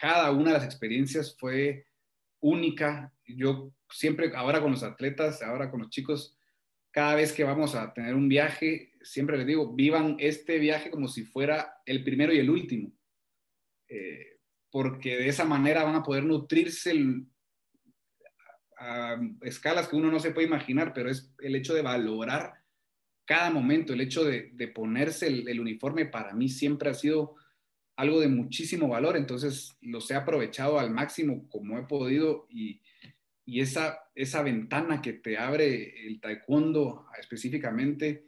cada una de las experiencias fue única. Yo siempre, ahora con los atletas, ahora con los chicos, cada vez que vamos a tener un viaje, siempre les digo, vivan este viaje como si fuera el primero y el último. Eh, porque de esa manera van a poder nutrirse a, escalas que uno no se puede imaginar, pero es el hecho de valorar cada momento, el hecho de, ponerse el, uniforme para mí siempre ha sido algo de muchísimo valor, entonces los he aprovechado al máximo como he podido y, y esa, esa ventana que te abre el taekwondo específicamente,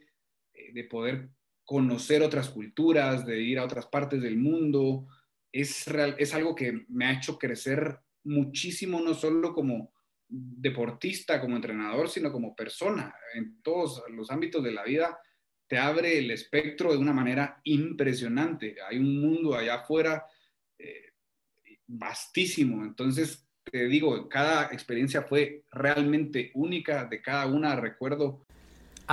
eh, de poder conocer otras culturas, de ir a otras partes del mundo, es, real, es algo que me ha hecho crecer muchísimo, no solo como deportista, como entrenador, sino como persona. En todos los ámbitos de la vida te abre el espectro de una manera impresionante. Hay un mundo allá afuera eh, vastísimo. Entonces, te digo, cada experiencia fue realmente única, de cada una recuerdo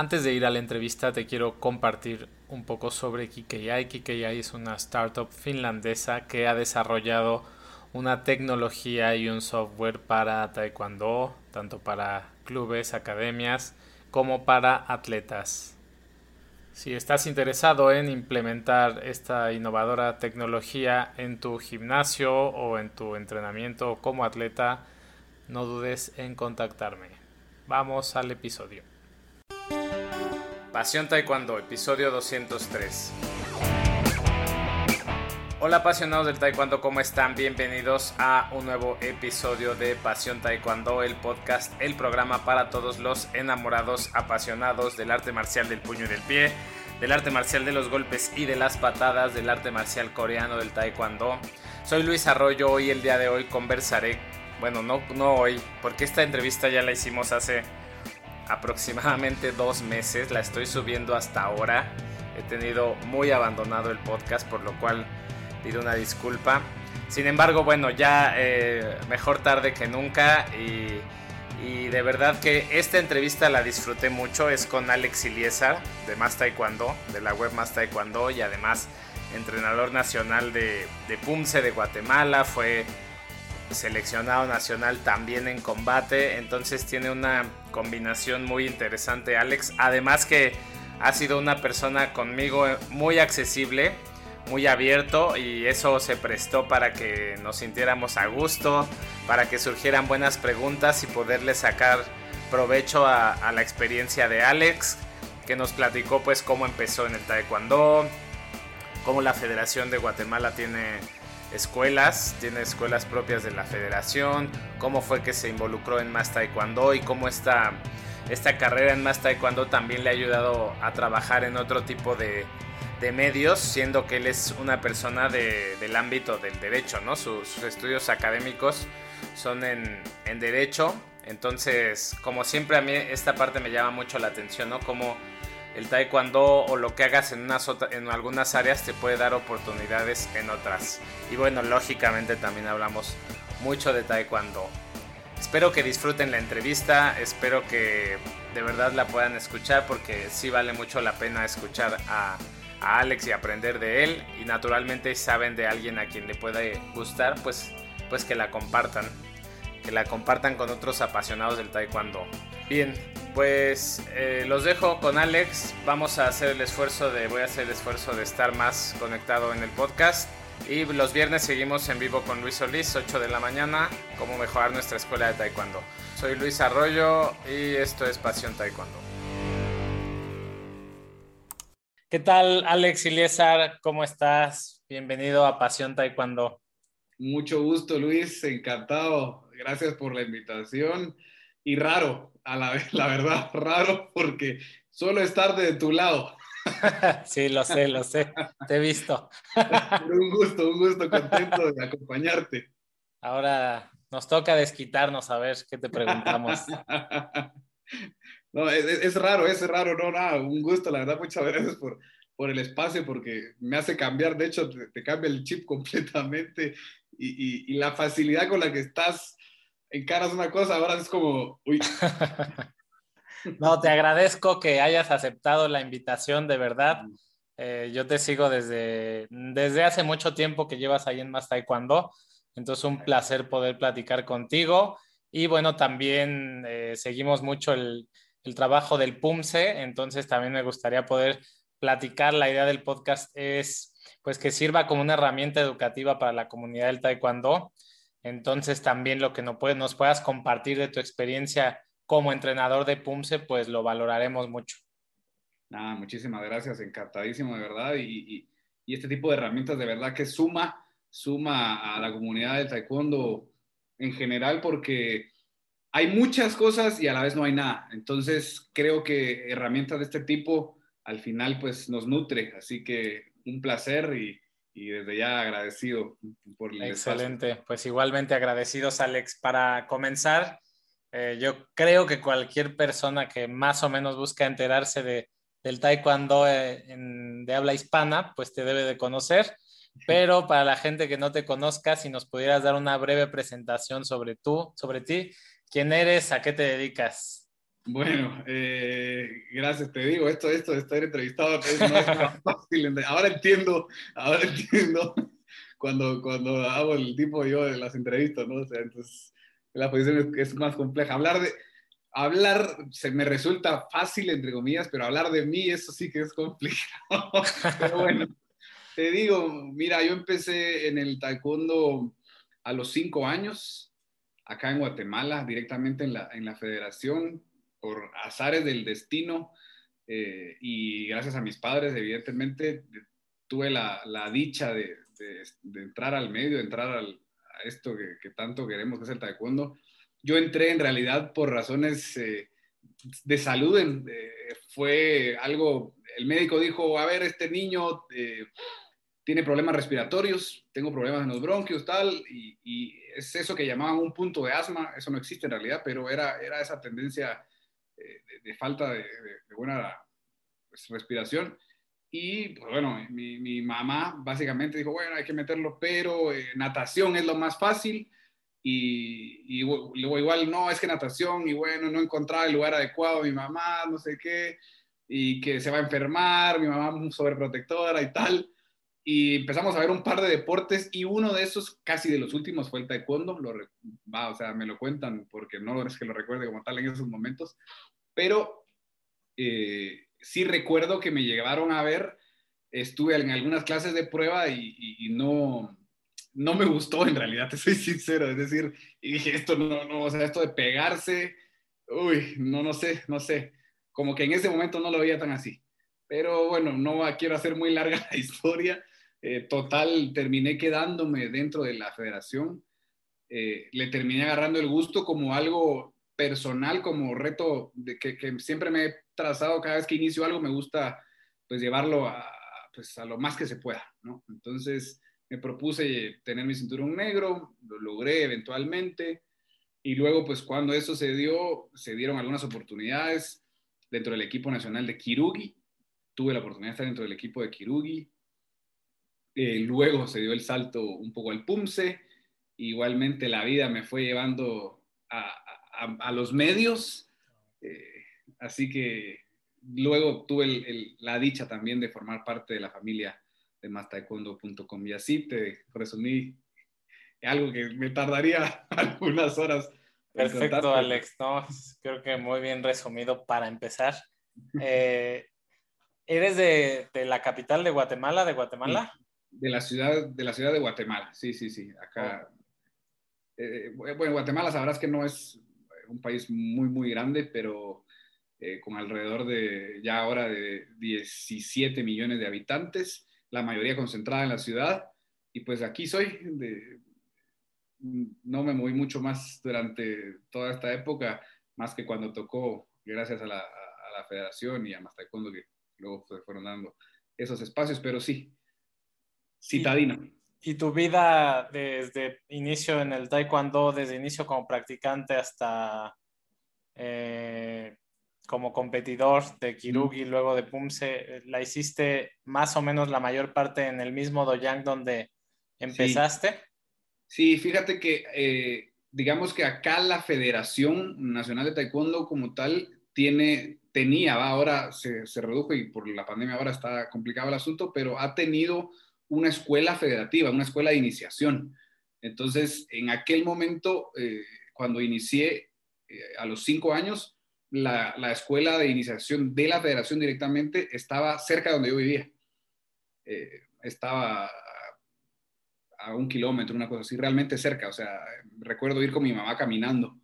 antes de ir a la entrevista te quiero compartir un poco sobre KKI. KKI es una startup finlandesa que ha desarrollado una tecnología y un software para taekwondo, tanto para clubes, academias, como para atletas. Si estás interesado en implementar esta innovadora tecnología en tu gimnasio o en tu entrenamiento como atleta, no dudes en contactarme. Vamos al episodio. Pasión Taekwondo, episodio 203. Hola apasionados del Taekwondo, ¿cómo están? Bienvenidos a un nuevo episodio de Pasión Taekwondo, el podcast, el programa para todos los enamorados, apasionados del arte marcial del puño y del pie, del arte marcial de los golpes y de las patadas, del arte marcial coreano del Taekwondo. Soy Luis Arroyo y el día de hoy conversaré, bueno, no, no hoy, porque esta entrevista ya la hicimos hace aproximadamente dos meses, la estoy subiendo hasta ahora. He tenido muy abandonado el podcast, por lo cual pido una disculpa. Sin embargo, bueno, ya eh, mejor tarde que nunca y, de verdad que esta entrevista la disfruté mucho. Es con Alex Iliesar de Más Taekwondo, de la web Más Taekwondo y además entrenador nacional de, de de Guatemala. Fue seleccionado nacional también en combate, entonces tiene una combinación muy interesante Alex, además que ha sido una persona conmigo muy accesible, muy abierto y eso se prestó para que nos sintiéramos a gusto, para que surgieran buenas preguntas y poderle sacar provecho a, la experiencia de Alex, que nos platicó pues cómo empezó en el taekwondo, cómo la Federación de Guatemala tiene escuelas, tiene escuelas propias de la federación, cómo fue que se involucró en Más Taekwondo y cómo esta, esta carrera en Más Taekwondo también le ha ayudado a trabajar en otro tipo de, medios, siendo que él es una persona del ámbito del derecho, ¿no? Sus, estudios académicos son en, en, derecho, entonces, como siempre a mí esta parte me llama mucho la atención, ¿no? Como el taekwondo o lo que hagas en, unas en algunas áreas te puede dar oportunidades en otras. Y bueno, lógicamente también hablamos mucho de taekwondo. Espero que disfruten la entrevista, espero que de verdad la puedan escuchar porque sí vale mucho la pena escuchar a, Alex y aprender de él. Y naturalmente saben de alguien a quien le puede gustar, pues, pues que la compartan. Que la compartan con otros apasionados del taekwondo. Bien, pues eh, los dejo con Alex. Vamos a hacer el esfuerzo de, voy a hacer el esfuerzo de estar más conectado en el podcast. Y los viernes seguimos en vivo con Luis Solís, 8 de la mañana, cómo mejorar nuestra escuela de taekwondo. Soy Luis Arroyo y esto es Pasión Taekwondo. ¿Qué tal, Alex Iliesar? ¿Cómo estás? Bienvenido a Pasión Taekwondo. Mucho gusto, Luis. Encantado. Gracias por la invitación. Y raro, a la, la verdad raro porque solo estar de tu lado. Sí, lo sé, lo sé. Te he visto. un gusto, un gusto, contento de acompañarte. Ahora nos toca desquitarnos a ver qué te preguntamos. No, es, raro, es raro, no, nada, un gusto, la verdad, muchas gracias por, por el espacio, porque me hace cambiar, de hecho, te, cambia el chip completamente y, y, y, la facilidad con la que estás encaras una cosa, ahora es como, uy. No, te agradezco que hayas aceptado la invitación, de verdad. Eh, yo te sigo desde, desde hace mucho tiempo que llevas ahí en Más Taekwondo. Entonces, un placer poder platicar contigo. Y bueno, también eh, seguimos mucho el, el, trabajo del PUMSE, entonces también me gustaría poder platicar. La idea del podcast es pues que sirva como una herramienta educativa para la comunidad del Taekwondo. Entonces, también lo que nos, nos puedas compartir de tu experiencia como entrenador de PUMSE, pues lo valoraremos mucho. Nada, muchísimas gracias, encantadísimo de verdad. Y, y, este tipo de herramientas de verdad que suma, suma a la comunidad del taekwondo en general porque hay muchas cosas y a la vez no hay nada. Entonces creo que herramientas de este tipo al final pues nos nutre. Así que un placer y, y desde ya agradecido por el Excelente, pues igualmente agradecidos Alex. Para comenzar, eh, yo creo que cualquier persona que más o menos busca enterarse de del taekwondo eh, de habla hispana, pues te debe de conocer. Pero para la gente que no te conozca, si nos pudieras dar una breve presentación sobre tú, sobre ti, quién eres, a qué te dedicas. Bueno, eh, gracias, te digo, esto, esto de estar entrevistado no es fácil. Ahora entiendo, ahora entiendo cuando, cuando hago el tipo yo de las entrevistas, ¿no? O sea, entonces la posición es más compleja. Hablar de, hablar se me resulta fácil, entre comillas, pero hablar de mí, eso sí que es complicado. pero bueno, te digo, mira, yo empecé en el taekwondo a los cinco años, acá en Guatemala, directamente en la, en la federación, por azares del destino eh, y gracias a mis padres, evidentemente, tuve la, la dicha de, de, entrar al medio, entrar al, a esto que, tanto queremos, que es el taekwondo yo entré en realidad por razones eh, de salud. Eh, fue algo, el médico dijo, a ver, este niño tiene problemas respiratorios, tengo problemas en los bronquios, tal, y, es eso que llamaban un punto de asma, eso no existe en realidad, pero era, era esa tendencia de, falta de, buena pues, respiración. Y pues, bueno, mi, mamá básicamente dijo, bueno, hay que meterlo, pero natación es lo más fácil y, luego igual, no, es que natación, y bueno, no encontraba el lugar adecuado, mi mamá, no sé qué, y que se va a enfermar, mi mamá sobreprotectora y tal. Y empezamos a ver un par de deportes y uno de esos, casi de los últimos, fue el taekwondo. Lo, va, o sea, me lo cuentan porque no es que lo recuerde como tal en esos momentos, pero eh, sí recuerdo que me llevaron a ver, estuve en algunas clases de prueba y, y no, no me gustó en realidad, te soy sincero, es decir, y dije, esto no, no, o sea, esto de pegarse, uy, no, no sé, no sé, como que en ese momento no lo veía tan así. Pero bueno, no quiero hacer muy larga la historia. Eh, total, terminé quedándome dentro de la federación. Eh, le terminé agarrando el gusto como algo personal, como reto de que, siempre me he trazado cada vez que inicio algo, me gusta pues llevarlo a, pues, a lo más que se pueda. Entonces, me propuse tener mi cinturón negro, lo logré eventualmente. Y luego, pues cuando eso se dio, se dieron algunas oportunidades dentro del equipo nacional de Kirugi. Tuve la oportunidad de estar dentro del equipo de Kirugi. Eh, luego se dio el salto un poco al PUMSE. Igualmente la vida me fue llevando a, a, los medios. Eh, así que luego tuve la dicha también de formar parte de la familia de mastaekwondo.com. Y así te resumí algo que me tardaría algunas horas. Perfecto, Alex. No, creo que muy bien resumido para empezar. Eh, ¿Eres de, de, la capital de Guatemala, de Guatemala? De la ciudad de, la ciudad de Guatemala, sí, sí, sí. Acá, oh. eh, bueno, Guatemala sabrás que no es un país muy, muy grande, pero eh, con alrededor de ya ahora de 17 millones de habitantes la mayoría concentrada en la ciudad. Y pues aquí soy, de, no me moví mucho más durante toda esta época, más que cuando tocó, gracias a la, a la federación y a más taekwondo que luego se fueron dando esos espacios, pero sí, citadino. ¿Y, ¿Y, tu vida desde inicio en el taekwondo, desde inicio como practicante hasta eh, como competidor de Kirugi, luego de Pumse, la hiciste más o menos la mayor parte en el mismo Doyang donde empezaste. Sí, fíjate que eh, digamos que acá la Federación Nacional de Taekwondo como tal tiene, tenía, ahora se, se redujo y por la pandemia ahora está complicado el asunto, pero ha tenido una escuela federativa, una escuela de iniciación. Entonces, en aquel momento, eh, cuando inicié eh, a los cinco años, la, la, escuela de iniciación de la federación directamente estaba cerca de donde yo vivía. Eh, estaba a un kilómetro, una cosa así, realmente cerca. O sea, recuerdo ir con mi mamá caminando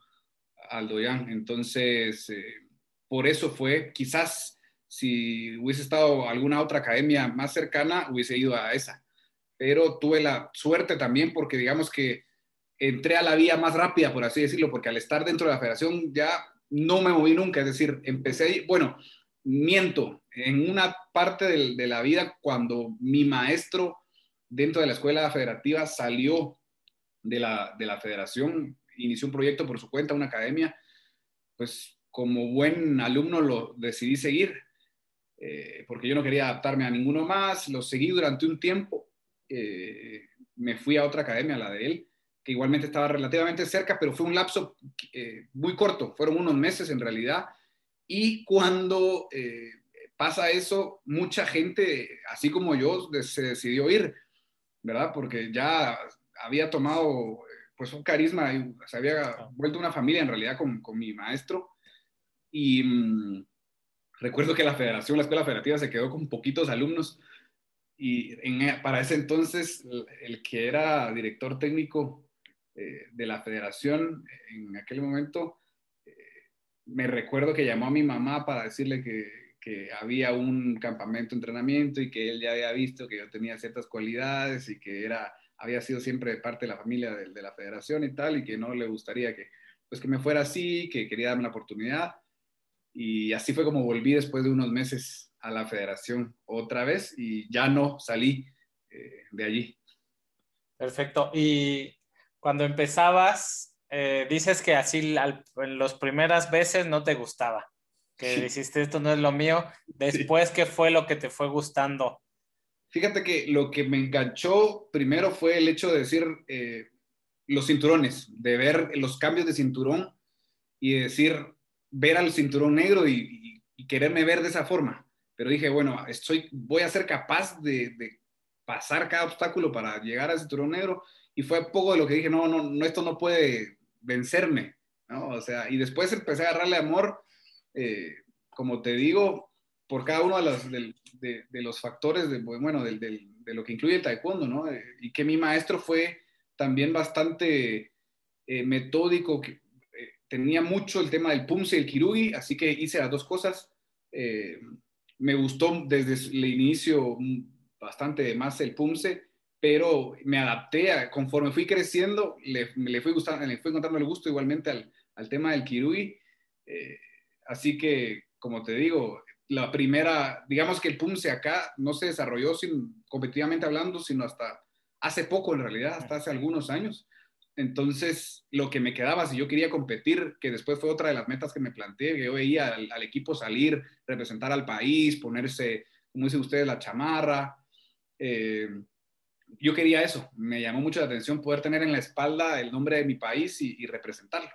al Doyán. Entonces, por eso fue, quizás si hubiese estado alguna otra academia más cercana, hubiese ido a esa. Pero tuve la suerte también porque digamos que entré a la vía más rápida, por así decirlo, porque al estar dentro de la federación ya no me moví nunca. Es decir, empecé, bueno, miento, en una parte de, de la vida cuando mi maestro dentro de la escuela federativa salió de la, de la federación, inició un proyecto por su cuenta, una academia, pues como buen alumno lo decidí seguir eh, porque yo no quería adaptarme a ninguno más, lo seguí durante un tiempo, eh, me fui a otra academia, la de él, que igualmente estaba relativamente cerca, pero fue un lapso eh, muy corto, fueron unos meses en realidad, y cuando pasa eso, mucha gente, así como yo, se decidió ir, ¿verdad? Porque ya había tomado pues un carisma, se había vuelto una familia en realidad con, con mi maestro, y... Recuerdo que la federación, la escuela federativa se quedó con poquitos alumnos y para ese entonces el, que era director técnico eh, de la federación en aquel momento, eh, me recuerdo que llamó a mi mamá para decirle que, había un campamento de entrenamiento y que él ya había visto que yo tenía ciertas cualidades y que era, había sido siempre parte de la familia de, de la federación y tal y que no le gustaría que, pues que me fuera así, que quería darme la oportunidad y así fue como volví después de unos meses a la federación otra vez y ya no salí eh, de allí. Perfecto. Y cuando empezabas, eh, dices que así en las primeras veces no te gustaba, que dijiste esto no es lo mío. Después, ¿qué fue lo que te fue gustando? Fíjate que lo que me enganchó primero fue el hecho de decir eh, los cinturones, de ver los cambios de cinturón y decir, ver al cinturón negro y, quererme ver de esa forma. Pero dije, bueno, estoy, voy a ser capaz de, pasar cada obstáculo para llegar al cinturón negro. Y fue poco de lo que dije, no, no, no esto no puede vencerme. ¿no? O sea, y después empecé a agarrarle amor, eh, como te digo, por cada uno de los, de, los factores, de, bueno, de, lo que incluye el taekwondo, ¿no? Eh, y que mi maestro fue también bastante eh, metódico, que, tenía mucho el tema del Pumse y el Kirugi, así que hice las dos cosas. Eh, me gustó desde el inicio bastante más el Pumse, pero me adapté a, conforme fui creciendo, le, le, fui gustando, le fui encontrando el gusto igualmente al, al tema del Kirugi. Eh, así que, como te digo, la primera, digamos que el Pumse acá no se desarrolló sin, competitivamente hablando, sino hasta hace poco en realidad, hasta hace algunos años. Entonces, lo que me quedaba, si yo quería competir, que después fue otra de las metas que me planteé, que yo veía al, equipo salir, representar al país, ponerse, como dicen ustedes, la chamarra. Eh, yo quería eso, me llamó mucho la atención poder tener en la espalda el nombre de mi país y, representarlo.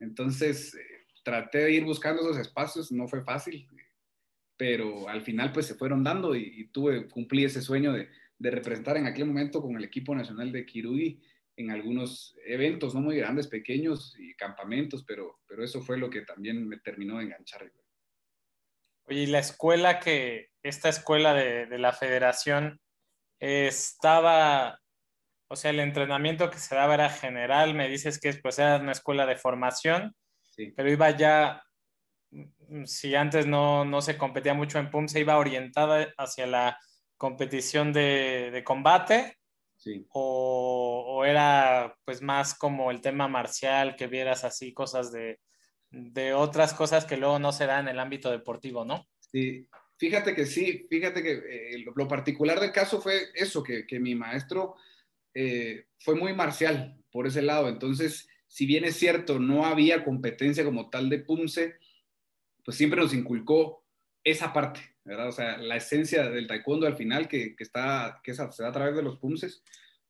Entonces, eh, traté de ir buscando esos espacios, no fue fácil, pero al final pues se fueron dando y, tuve, cumplí ese sueño de, representar en aquel momento con el equipo nacional de Kirugi en algunos eventos, no muy grandes, pequeños y campamentos, pero, pero eso fue lo que también me terminó de enganchar. Oye, y la escuela que, esta escuela de, de la federación estaba, o sea, el entrenamiento que se daba era general, me dices que pues era una escuela de formación, sí. pero iba ya, si antes no, no se competía mucho en PUM, se iba orientada hacia la competición de, de combate o, era pues más como el tema marcial, que vieras así cosas de, de otras cosas que luego no se dan en el ámbito deportivo, ¿no? Sí, fíjate que sí, fíjate que eh, lo, particular del caso fue eso, que, que mi maestro eh, fue muy marcial por ese lado. Entonces, si bien es cierto, no había competencia como tal de Punce, pues siempre nos inculcó esa parte. ¿verdad? O sea, la esencia del taekwondo al final que, que está, que se da a través de los punces.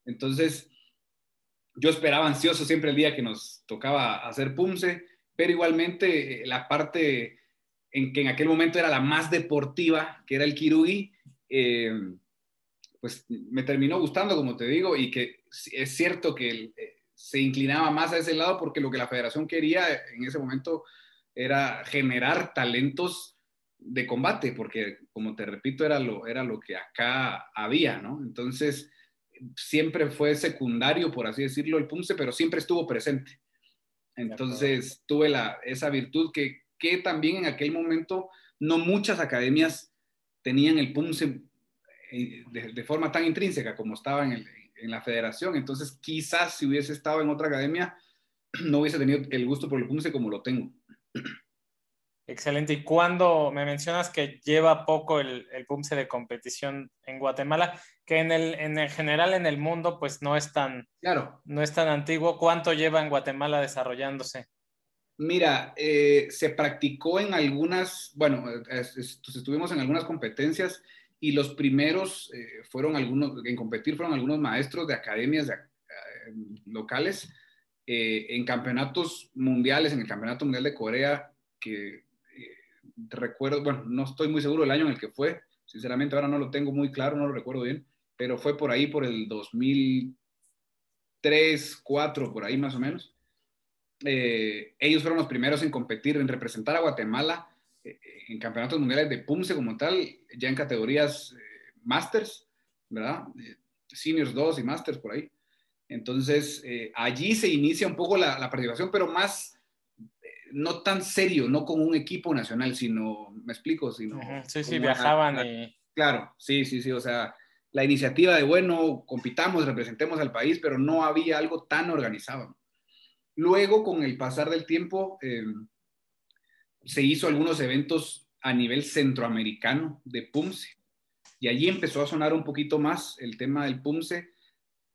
Entonces, yo esperaba ansioso siempre el día que nos tocaba hacer punce, pero igualmente eh, la parte en que en aquel momento era la más deportiva, que era el kirugi, eh, pues me terminó gustando, como te digo, y que es cierto que eh, se inclinaba más a ese lado porque lo que la federación quería en ese momento era generar talentos de combate, porque como te repito, era lo, era lo que acá había, ¿no? Entonces, siempre fue secundario, por así decirlo, el PUMSE, pero siempre estuvo presente. Entonces, tuve la, esa virtud que, que también en aquel momento no muchas academias tenían el PUMSE eh, de, forma tan intrínseca como estaba en, en, la federación. Entonces, quizás si hubiese estado en otra academia, no hubiese tenido el gusto por el PUMSE como lo tengo. Excelente. ¿Y cuándo me mencionas que lleva poco el, el PUMSE de competición en Guatemala? Que en el, en el general en el mundo pues no es tan, claro. no es tan antiguo. ¿Cuánto lleva en Guatemala desarrollándose? Mira, eh, se practicó en algunas, bueno, estuvimos en algunas competencias y los primeros eh, fueron algunos, en competir fueron algunos maestros de academias eh, locales en campeonatos mundiales, en el Campeonato Mundial de Corea, que recuerdo, bueno, no estoy muy seguro del año en el que fue, sinceramente ahora no lo tengo muy claro, no lo recuerdo bien, pero fue por ahí, por el 2003, 2004, por ahí más o menos. Eh, ellos fueron los primeros en competir, en representar a Guatemala eh, en campeonatos mundiales de PUMSE como tal, ya en categorías eh, Masters, ¿verdad? seniors 2 y Masters por ahí. Entonces, allí se inicia un poco la participación, pero más no tan serio, no con un equipo nacional, sino, me explico, sino... Sí, sí, viajaban y... Claro, sí, sí, sí, o sea, la iniciativa de, bueno, compitamos, representemos al país, pero no había algo tan organizado. Luego, con el pasar del tiempo, eh, se hizo algunos eventos a nivel centroamericano de PUMSE, y allí empezó a sonar un poquito más el tema del PUMSE,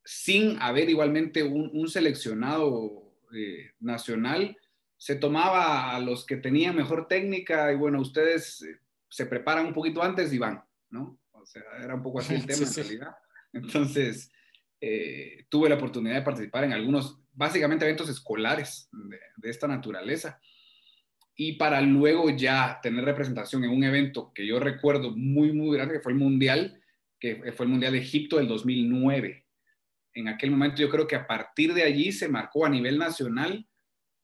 sin haber igualmente un, seleccionado eh, nacional, se tomaba a los que tenían mejor técnica y bueno, ustedes eh, se preparan un poquito antes y van, ¿no? O sea, era un poco así el tema en realidad. Entonces, eh, tuve la oportunidad de participar en algunos, básicamente eventos escolares de, esta naturaleza. Y para luego ya tener representación en un evento que yo recuerdo muy, muy grande, que fue el Mundial, que fue el Mundial de Egipto del 2009. En aquel momento yo creo que a partir de allí se marcó a nivel nacional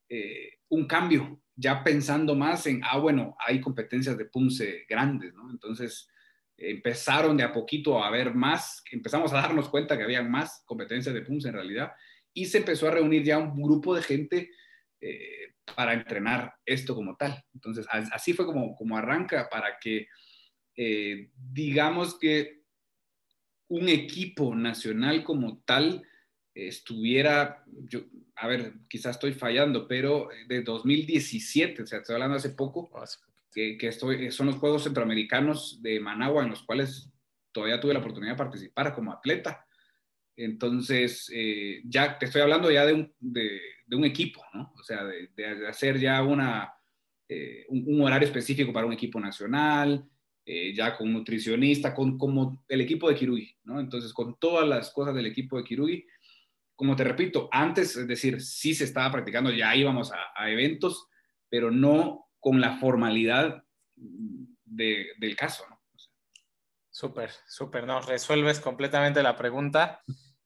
eh, un cambio, ya pensando más en, ah, bueno, hay competencias de PUMSE grandes, ¿no? Entonces empezaron de a poquito a haber más, empezamos a darnos cuenta que había más competencias de PUMSE en realidad, y se empezó a reunir ya un grupo de gente eh, para entrenar esto como tal. Entonces, así fue como, como arranca para que, eh, digamos que un equipo nacional como tal estuviera, yo, a ver, quizás estoy fallando, pero de 2017, o sea, estoy hablando hace poco, oh, que, que estoy, son los Juegos Centroamericanos de Managua en los cuales todavía tuve la oportunidad de participar como atleta. Entonces, eh, ya te estoy hablando ya de un, de, un equipo, ¿no? O sea, de, de hacer ya una, eh, un, horario específico para un equipo nacional, eh, ya con un nutricionista, con como el equipo de Kirugi, ¿no? Entonces, con todas las cosas del equipo de Kirugi, como te repito, antes, es decir, sí se estaba practicando, ya íbamos a, eventos, pero no con la formalidad del caso. ¿no? Súper, súper, no, resuelves completamente la pregunta.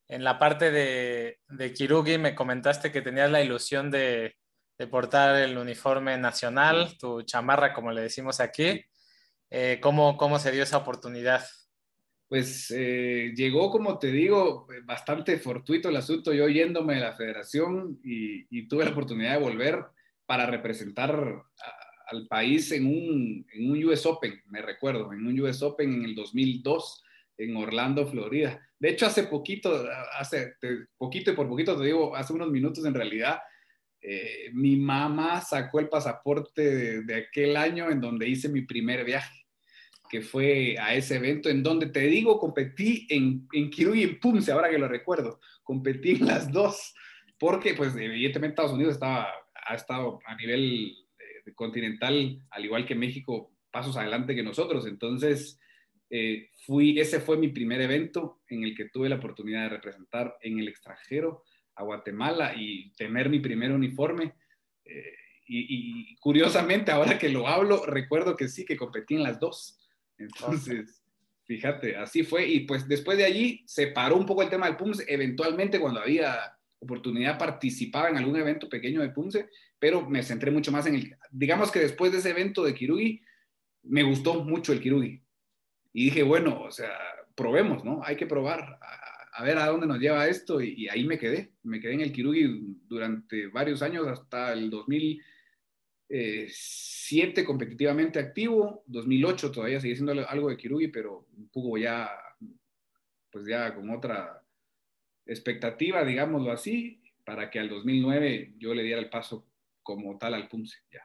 En la parte de, de Kirugi me comentaste que tenías la ilusión de, portar el uniforme nacional, tu chamarra, como le decimos aquí. Eh, ¿cómo, ¿Cómo se dio esa oportunidad? Pues eh, llegó, como te digo, bastante fortuito el asunto, yo yéndome de la federación y, tuve la oportunidad de volver para representar al país en un, en un, US Open, me recuerdo, en un US Open en el 2002 en Orlando, Florida. De hecho, hace poquito, hace poquito y por poquito te digo, hace unos minutos en realidad, eh, mi mamá sacó el pasaporte de aquel año en donde hice mi primer viaje que fue a ese evento en donde te digo, competí en, en Kiruy y en Pumse, ahora que lo recuerdo, competí en las dos, porque pues evidentemente Estados Unidos estaba, ha estado a nivel eh, continental, al igual que México, pasos adelante que nosotros, entonces eh, fui, ese fue mi primer evento en el que tuve la oportunidad de representar en el extranjero a Guatemala y tener mi primer uniforme. Eh, y, y, curiosamente, ahora que lo hablo, recuerdo que sí, que competí en las dos. Entonces, Fíjate, así fue. Y pues después de allí se paró un poco el tema del PUMSE. Eventualmente, cuando había oportunidad, participaba en algún evento pequeño de PUMSE, pero me centré mucho más en el. Digamos que después de ese evento de Kirugi, me gustó mucho el Kirugi. Y dije, bueno, o sea, probemos, ¿no? Hay que probar, a, ver a dónde nos lleva esto. Y, ahí me quedé. Me quedé en el Kirugi durante varios años, hasta el 2000. 2007 competitivamente activo, 2008 todavía sigue siendo algo de Kirugi, pero un poco ya, pues ya con otra expectativa, digámoslo así, para que al 2009 yo le diera el paso como tal al Pumse, ya.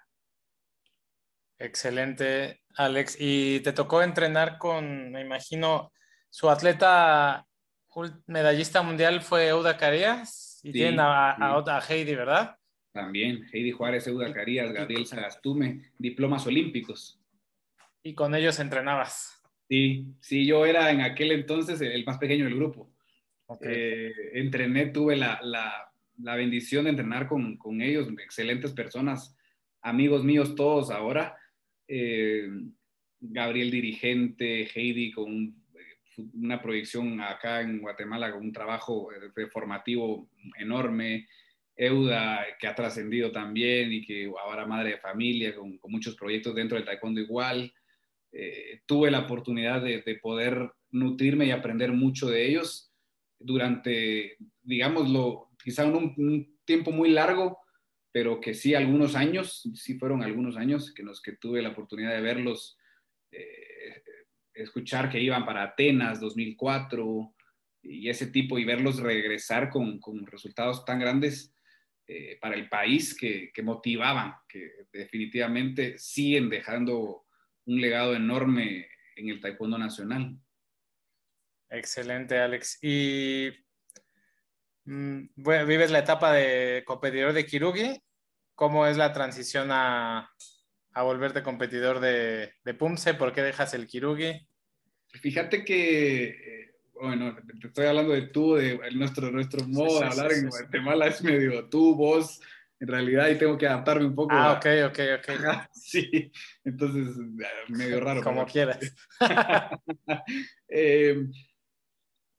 Excelente, Alex. Y te tocó entrenar con, me imagino, su atleta medallista mundial fue Euda Carías y tienen a, a Heidi, ¿verdad? También, Heidi Juárez, Euda Carías, Gabriel Sagastume, diplomas olímpicos. ¿Y con ellos entrenabas? Sí, sí, yo era en aquel entonces el más pequeño del grupo. Eh, entrené, tuve la, bendición de entrenar con, ellos, excelentes personas, amigos míos todos ahora. Eh, Gabriel dirigente, Heidi con una proyección acá en Guatemala con un trabajo eh, formativo enorme. Euda, que ha trascendido también y que ahora madre de familia, con, muchos proyectos dentro del taekwondo igual. Eh, tuve la oportunidad de, poder nutrirme y aprender mucho de ellos durante, digámoslo, quizá un, tiempo muy largo, pero que sí algunos años, sí fueron algunos años que los que tuve la oportunidad de verlos, eh, escuchar que iban para Atenas 2004 y ese tipo y verlos regresar con resultados tan grandes eh, para el país que, motivaban, que definitivamente siguen dejando un legado enorme en el taekwondo nacional. Excelente, Alex. Y mm, vives la etapa de competidor de Kirugi. ¿Cómo es la transición a, a volverte competidor de, de Pumse? ¿Por qué dejas el Kirugi? Fíjate que bueno, te estoy hablando de tú, de nuestro, nuestro modo de hablar en Guatemala es medio tú, vos, en realidad, y tengo que adaptarme un poco. Ah, ok, ok, ok. sí, entonces, medio raro. Como quieras. Eh,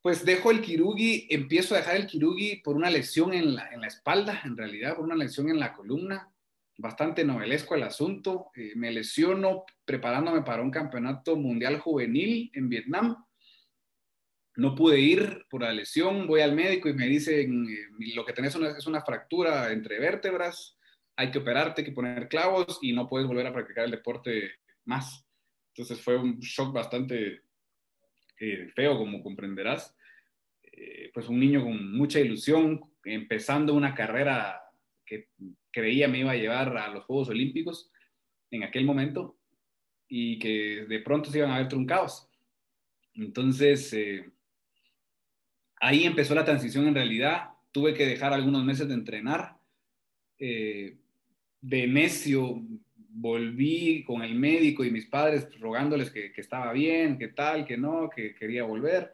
pues dejo el kirugi, empiezo a dejar el kirugi por una lesión en la, en la espalda, en realidad, por una lesión en la columna. Bastante novelesco el asunto. Eh, me lesiono preparándome para un campeonato mundial juvenil en Vietnam no pude ir por la lesión, voy al médico y me dicen, eh, lo que tenés es una fractura entre vértebras, hay que operarte, hay que poner clavos y no puedes volver a practicar el deporte más. Entonces fue un shock bastante eh, feo, como comprenderás. Eh, pues un niño con mucha ilusión, empezando una carrera que creía me iba a llevar a los Juegos Olímpicos en aquel momento y que de pronto se iban a ver truncados. Entonces, ahí empezó la transición en realidad. Tuve que dejar algunos meses de entrenar. Eh, de necio volví con el médico y mis padres rogándoles que, estaba bien, que tal, que no, que quería volver.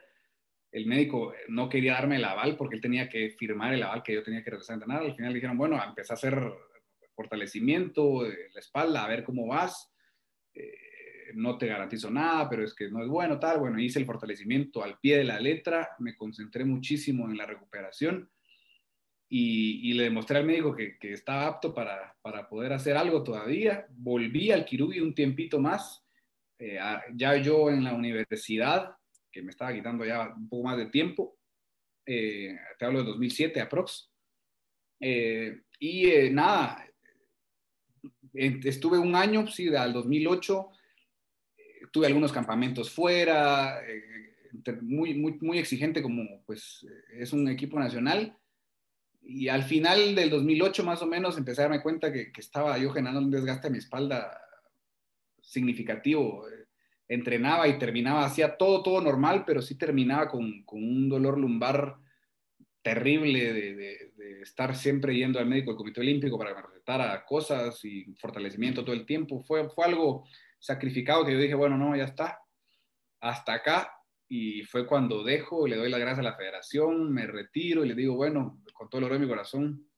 El médico no quería darme el aval porque él tenía que firmar el aval que yo tenía que regresar a entrenar. Al final dijeron, bueno, empecé a hacer fortalecimiento la espalda, a ver cómo vas. Eh, no te garantizo nada, pero es que no es bueno, tal. Bueno, hice el fortalecimiento al pie de la letra, me concentré muchísimo en la recuperación y, le demostré al médico que, estaba apto para, poder hacer algo todavía. Volví al Kirugi un tiempito más, eh, ya yo en la universidad, que me estaba quitando ya un poco más de tiempo, eh, te hablo de 2007 aprox. Eh, y nada, estuve un año, sí, al 2008 tuve algunos campamentos fuera, eh, muy, muy, muy exigente como pues es un equipo nacional. Y al final del 2008 más o menos empecé a darme cuenta que, estaba yo generando un desgaste a mi espalda significativo. Entrenaba y terminaba, hacía todo, todo normal, pero sí terminaba con, con un dolor lumbar terrible de, de, estar siempre yendo al médico del Comité Olímpico para que me recetara cosas y fortalecimiento todo el tiempo. Fue, fue algo sacrificado que yo dije, bueno, no, ya está, hasta acá. Y fue cuando dejo, le doy las gracias a la federación, me retiro y le digo, bueno, con todo el oro de mi corazón,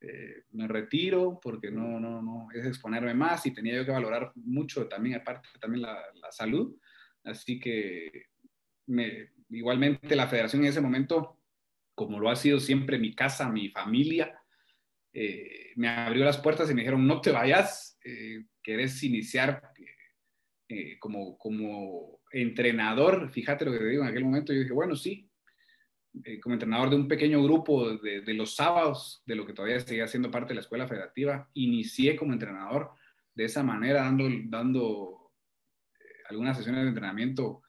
eh, me retiro porque no, no, no, es exponerme más y tenía yo que valorar mucho también, aparte también la, la salud. Así que me, igualmente la federación en ese momento, como lo ha sido siempre mi casa, mi familia, eh, me abrió las puertas y me dijeron, no te vayas, eh, querés iniciar eh, como, como entrenador, fíjate lo que te digo en aquel momento, yo dije, bueno, sí, eh, como entrenador de un pequeño grupo de, los sábados, de lo que todavía seguía siendo parte de la escuela federativa, inicié como entrenador de esa manera, dando, dando eh, algunas sesiones de entrenamiento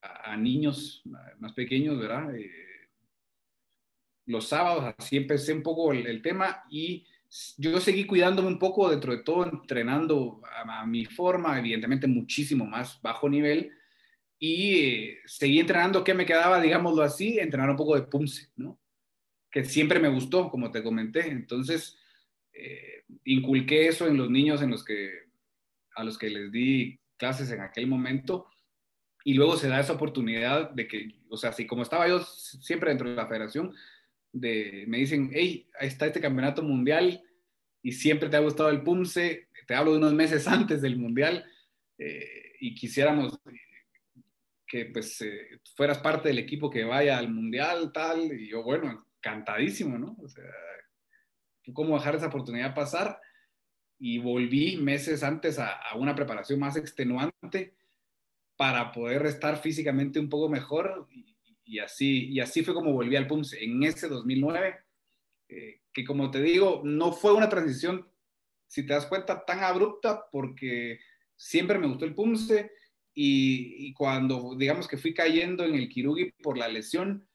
a, niños más pequeños, ¿verdad? Los sábados, así empecé un poco el, tema y yo seguí cuidándome un poco dentro de todo, entrenando a, mi forma, evidentemente muchísimo más bajo nivel, y eh, seguí entrenando, ¿qué me quedaba, digámoslo así? Entrenar un poco de PUMSE, ¿no? Que siempre me gustó, como te comenté. Entonces, eh, inculqué eso en los niños en los que, a los que les di clases en aquel momento. Y luego se da esa oportunidad de que, o sea, si como estaba yo siempre dentro de la federación, de, me dicen, hey, ahí está este campeonato mundial y siempre te ha gustado el PUMSE, te hablo de unos meses antes del mundial eh, y quisiéramos que pues eh, fueras parte del equipo que vaya al mundial, tal, y yo, bueno, encantadísimo, ¿no? O sea, ¿cómo dejar esa oportunidad pasar? Y volví meses antes a, una preparación más extenuante para poder estar físicamente un poco mejor y así, y así fue como volví al PUMSE en ese 2009, eh, que como te digo, no fue una transición, si te das cuenta, tan abrupta porque siempre me gustó el PUMSE, y, cuando digamos que fui cayendo en el Kirugi por la lesión,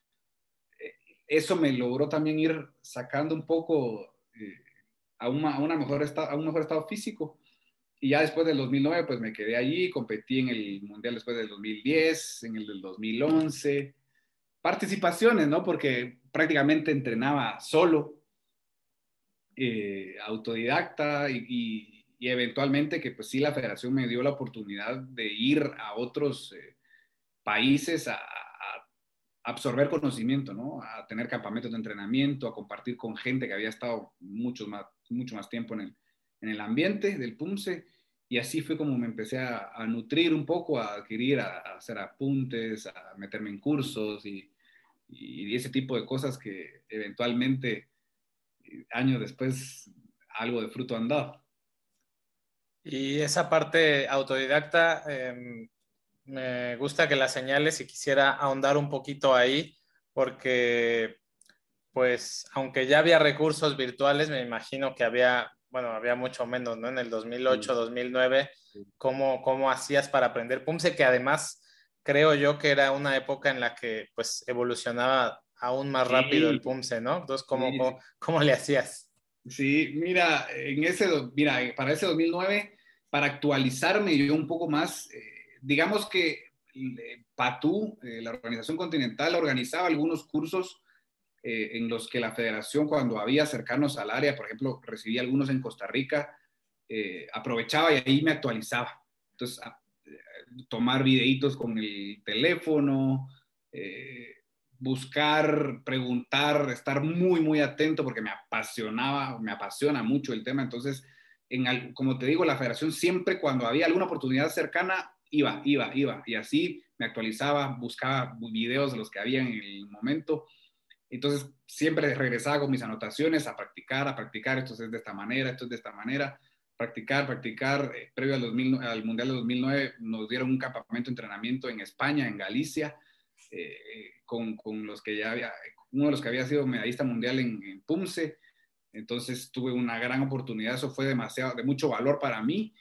eh, eso me logró también ir sacando un poco eh, a, una, mejor a un mejor estado físico. Y ya después del 2009, pues me quedé allí, competí en el Mundial después del 2010, en el del 2011. Participaciones, ¿no? Porque prácticamente entrenaba solo, eh, autodidacta y, y y eventualmente que pues sí la federación me dio la oportunidad de ir a otros eh, países a, a, absorber conocimiento, ¿no? A tener campamentos de entrenamiento, a compartir con gente que había estado mucho más, mucho más tiempo en el, en el ambiente del PUMSE y así fue como me empecé a, a nutrir un poco, a adquirir, a, a, hacer apuntes, a meterme en cursos y, y ese tipo de cosas que eventualmente años después algo de fruto han dado. Y esa parte autodidacta, eh, me gusta que la señales y quisiera ahondar un poquito ahí, porque pues aunque ya había recursos virtuales, me imagino que había, bueno, había mucho menos, ¿no? En el 2008, sí. 2009, ¿cómo, ¿cómo hacías para aprender PUMSE? Que además creo yo que era una época en la que pues evolucionaba aún más rápido sí. el PUMSE, ¿no? Entonces, ¿cómo, sí. cómo, cómo le hacías? Sí, mira, en ese, mira, para ese 2009 para actualizarme yo un poco más, eh, digamos que eh, PATU, eh, la organización continental, organizaba algunos cursos eh, en los que la federación, cuando había cercanos al área, por ejemplo, recibía algunos en Costa Rica, eh, aprovechaba y ahí me actualizaba. Entonces, a, tomar videitos con el teléfono, buscar, preguntar, estar muy, muy atento porque me apasionaba, me apasiona mucho el tema. Entonces, en, como te digo, la federación siempre cuando había alguna oportunidad cercana, iba, iba, iba. Y así me actualizaba, buscaba videos de los que había en el momento. Entonces siempre regresaba con mis anotaciones a practicar, a practicar, esto es de esta manera, esto es de esta manera, practicar, practicar. Eh, previo al, 2000, al, Mundial de 2009 nos dieron un campamento de entrenamiento en España, en Galicia, eh, con, con, los que ya había, uno de los que había sido medallista mundial en, en PUMSE, entonces tuve una gran oportunidad, eso fue demasiado, de mucho valor para mí.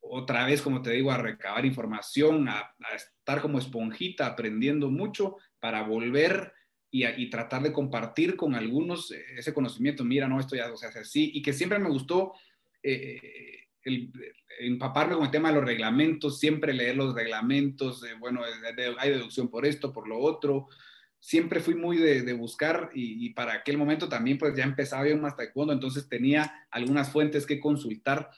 Otra vez, como te digo, a recabar información, a, estar como esponjita, aprendiendo mucho para volver y, y, tratar de compartir con algunos ese conocimiento. Mira, no, esto ya se hace así. Y que siempre me gustó eh, el, empaparme con el tema de los reglamentos, siempre leer los reglamentos, eh, bueno, hay deducción por esto, por lo otro siempre fui muy de, buscar y, para aquel momento también pues ya empezaba yo más taekwondo, entonces tenía algunas fuentes que consultar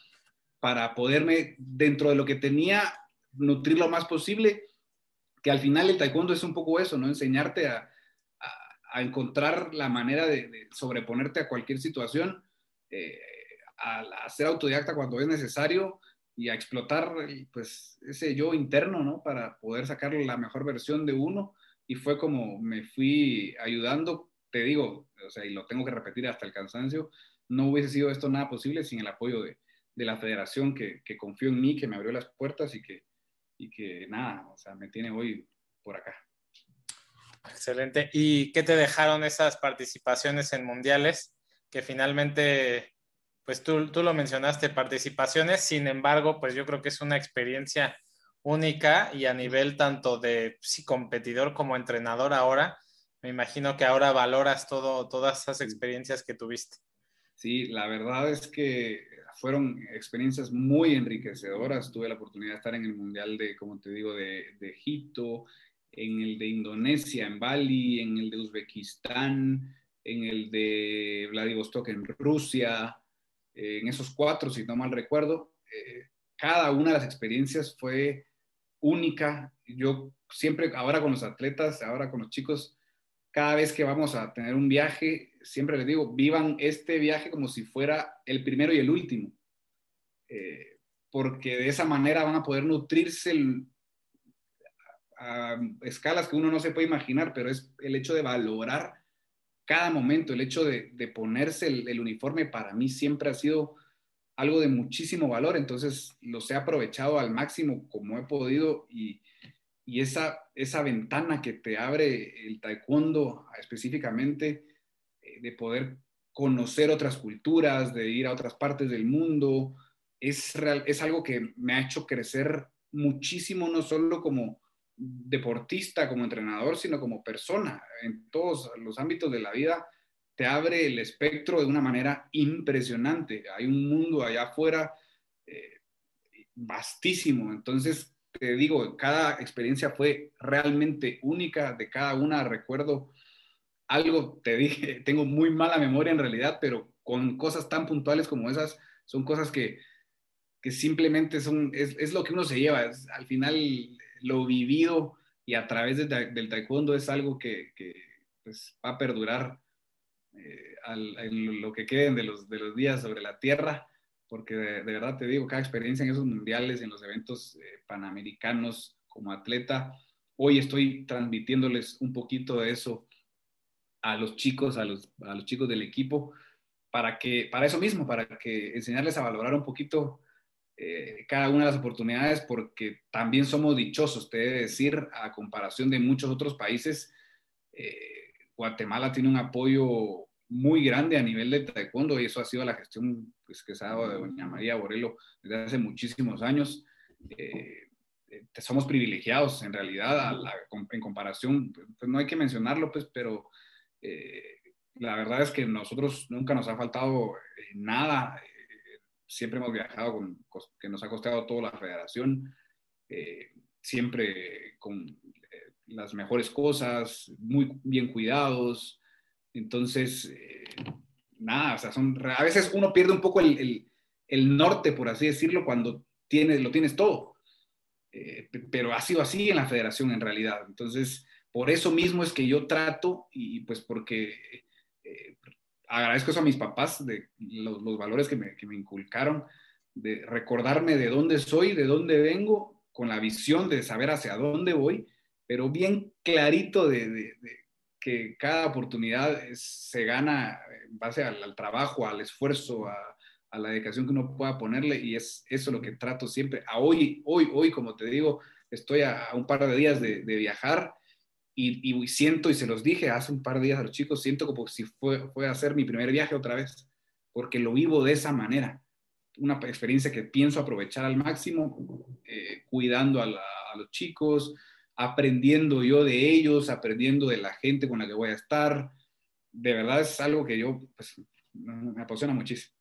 para poderme, dentro de lo que tenía, nutrir lo más posible, que al final el taekwondo es un poco eso, ¿no? Enseñarte a, a, encontrar la manera de, de, sobreponerte a cualquier situación, eh, a, a, ser autodidacta cuando es necesario, y a explotar pues ese yo interno, ¿no? Para poder sacar la mejor versión de uno y fue como me fui ayudando, te digo, o sea, y lo tengo que repetir hasta el cansancio, no hubiese sido esto nada posible sin el apoyo de, de la federación que, que, confió en mí, que me abrió las puertas y que, y que nada, o sea, me tiene hoy por acá. Excelente. ¿Y qué te dejaron esas participaciones en mundiales? Que finalmente pues tú, tú lo mencionaste, participaciones, sin embargo, pues yo creo que es una experiencia única y a nivel tanto de sí, competidor como entrenador ahora, me imagino que ahora valoras todo, todas esas experiencias que tuviste. Sí, la verdad es que fueron experiencias muy enriquecedoras. Tuve la oportunidad de estar en el Mundial de, como te digo, de, de Egipto, en el de Indonesia, en Bali, en el de Uzbekistán, en el de Vladivostok en Rusia, eh, en esos cuatro, si no mal recuerdo, eh, cada una de las experiencias fue única. Yo siempre, ahora con los atletas, ahora con los chicos, cada vez que vamos a tener un viaje, siempre les digo, vivan este viaje como si fuera el primero y el último, eh, porque de esa manera van a poder nutrirse a escalas que uno no se puede imaginar, pero es el hecho de valorar cada momento, el hecho de, ponerse el, uniforme para mí siempre ha sido algo de muchísimo valor, entonces los he aprovechado al máximo como he podido y, esa, esa ventana que te abre el taekwondo específicamente, eh, de poder conocer otras culturas, de ir a otras partes del mundo, es, es algo que me ha hecho crecer muchísimo, no solo como, deportista, como entrenador, sino como persona. En todos los ámbitos de la vida te abre el espectro de una manera impresionante. Hay un mundo allá afuera eh, vastísimo. Entonces, te digo, cada experiencia fue realmente única. De cada una recuerdo algo, te dije, tengo muy mala memoria en realidad, pero con cosas tan puntuales como esas, son cosas que, que simplemente son, es, es, lo que uno se lleva. al final lo vivido y a través del taekwondo es algo que, pues, va a perdurar eh, en lo que queden de los, de los días sobre la tierra, porque de, verdad te digo, cada experiencia en esos mundiales, en los eventos eh, panamericanos como atleta, hoy estoy transmitiéndoles un poquito de eso a los chicos, a los, a los chicos del equipo, para que, para eso mismo, para que enseñarles a valorar un poquito eh, cada una de las oportunidades porque también somos dichosos, te he de decir, a comparación de muchos otros países, eh, Guatemala tiene un apoyo muy grande a nivel de taekwondo y eso ha sido la gestión pues, que se ha dado de doña María Borelo desde hace muchísimos años. Eh, somos privilegiados en realidad en comparación, pues no hay que mencionarlo, pues, pero la verdad es que nosotros nunca nos ha faltado nada siempre hemos viajado con, que nos ha costado toda la federación, eh, siempre con eh, las mejores cosas, muy bien cuidados. Entonces, eh, nada, o sea, son, a veces uno pierde un poco el, el, norte, por así decirlo, cuando tienes, lo tienes todo. pero ha sido así en la federación en realidad. Entonces, por eso mismo es que yo trato y pues porque agradezco eso a mis papás, de los, valores que me, que me, inculcaron, de recordarme de dónde soy, de dónde vengo, con la visión de saber hacia dónde voy, pero bien clarito de, que cada oportunidad se gana en base al, trabajo, al esfuerzo, a, la dedicación que uno pueda ponerle y es eso lo que trato siempre. A hoy, hoy, hoy, como te digo, estoy a, un par de días de viajar y, siento, y se los dije hace un par de días a los chicos, siento como si fue, fue a hacer mi primer viaje otra vez, porque lo vivo de esa manera. Una experiencia que pienso aprovechar al máximo, eh, cuidando a, los chicos, aprendiendo yo de ellos, aprendiendo de la gente con la que voy a estar. De verdad es algo que yo pues, me apasiona muchísimo.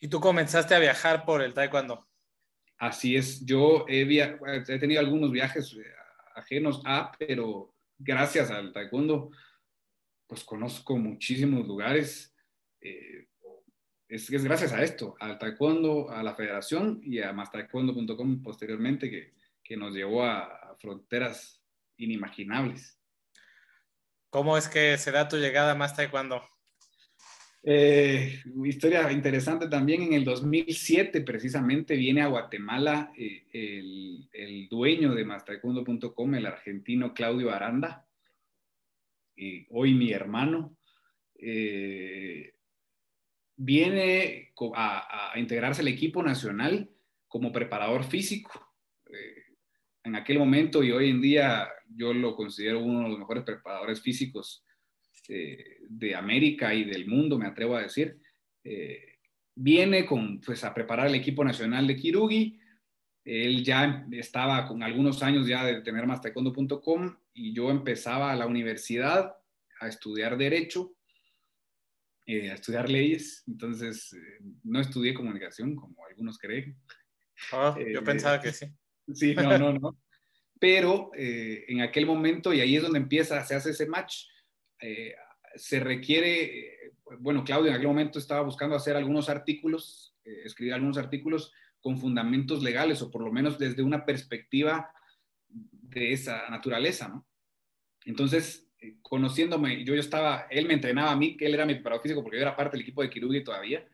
¿Y tú comenzaste a viajar por el taekwondo? Así es, yo he, he tenido algunos viajes eh, ajenos a, pero gracias al taekwondo, pues conozco muchísimos lugares. Eh, es, es, gracias a esto, al taekwondo, a la federación y a mastaekwondo.com posteriormente que, que, nos llevó a, fronteras inimaginables. ¿Cómo es que se da tu llegada a Más? Eh, historia interesante también, en el 2007 precisamente viene a Guatemala eh, el, dueño de mastaekwondo.com, el argentino Claudio Aranda, hoy mi hermano, eh, viene a, integrarse al equipo nacional como preparador físico. en aquel momento y hoy en día yo lo considero uno de los mejores preparadores físicos este, de América y del mundo, me atrevo a decir, eh, viene con, pues, a preparar el equipo nacional de Kirugi. Él ya estaba con algunos años ya de tener mastaekwondo.com y yo empezaba a la universidad a estudiar Derecho, eh, a estudiar leyes. Entonces, eh, no estudié comunicación, como algunos creen. Ah, yo pensaba que sí. Sí, no, no, no. Pero en aquel momento, y ahí es donde empieza, se hace ese match, eh, se requiere, bueno, Claudio en aquel momento estaba buscando hacer algunos artículos, eh, escribir algunos artículos con fundamentos legales o por lo menos desde una perspectiva de esa naturaleza, ¿no? Entonces, eh, conociéndome, yo, yo estaba, él me entrenaba a mí, que él era mi preparador físico porque yo era parte del equipo de Kirugi todavía,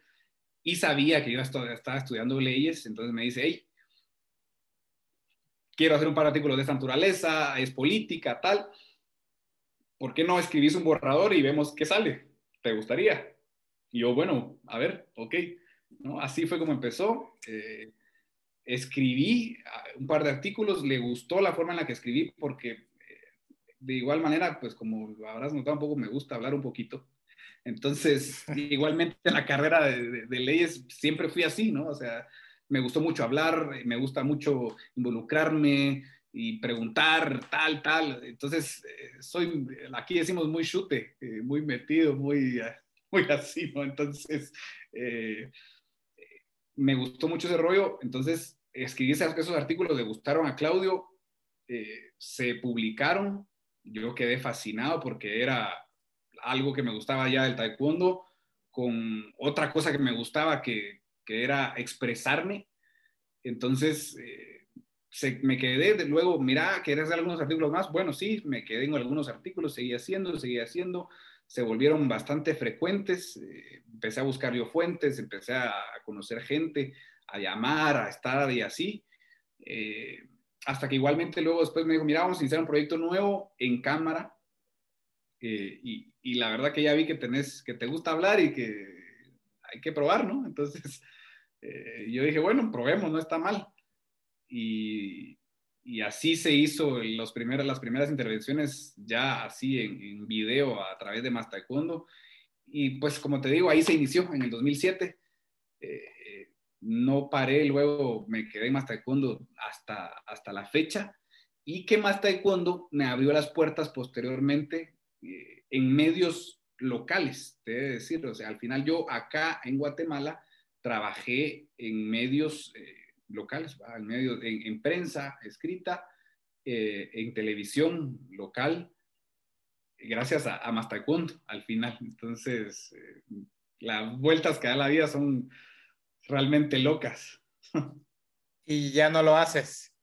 y sabía que yo estaba estudiando leyes, entonces me dice, hey, quiero hacer un par de artículos de esta naturaleza, es política, tal, ¿por qué no escribís un borrador y vemos qué sale? ¿Te gustaría? Y yo, bueno, a ver, ok. ¿No? Así fue como empezó. Eh, escribí ah, un par de artículos, le gustó la forma en la que escribí porque eh, de igual manera, pues como habrás notado un poco, me gusta hablar un poquito. Entonces, igualmente en la carrera de, de, leyes siempre fui así, ¿no? O sea, me gustó mucho hablar, me gusta mucho involucrarme, y preguntar tal, tal. Entonces, eh, soy, aquí decimos muy chute, eh, muy metido, muy, muy así, ¿no? Entonces, eh, me gustó mucho ese rollo. Entonces, escribí esos, esos artículos, le gustaron a Claudio, se publicaron. Yo quedé fascinado porque era algo que me gustaba ya del taekwondo, con otra cosa que me gustaba que, que era expresarme. Entonces, me quedé, de, luego, mira, ¿querés hacer algunos artículos más? Bueno, sí, me quedé en algunos artículos, seguí haciendo, seguí haciendo, se volvieron bastante frecuentes, eh, empecé a buscar yo fuentes, empecé a, conocer gente, a llamar, a estar y así, eh, hasta que igualmente luego después me dijo, mira, vamos a iniciar un proyecto nuevo en cámara, eh, y, y, la verdad que ya vi que tenés, que te gusta hablar y que hay que probar, ¿no? Entonces, yo dije, bueno, probemos, no está mal y, así se hizo los primeros, las primeras intervenciones ya así en, video a través de Más Y pues como te digo, ahí se inició en el 2007. Eh, no paré, luego me quedé en Más hasta, hasta la fecha. Y que Más me abrió las puertas posteriormente eh, en medios locales, te he decir. O sea, al final yo acá en Guatemala trabajé en medios... Eh, locales, en, medio, en, prensa escrita, eh, en televisión local, gracias a, a al final. Entonces, eh, las vueltas que da la vida son realmente locas. ¿Y ya no lo haces?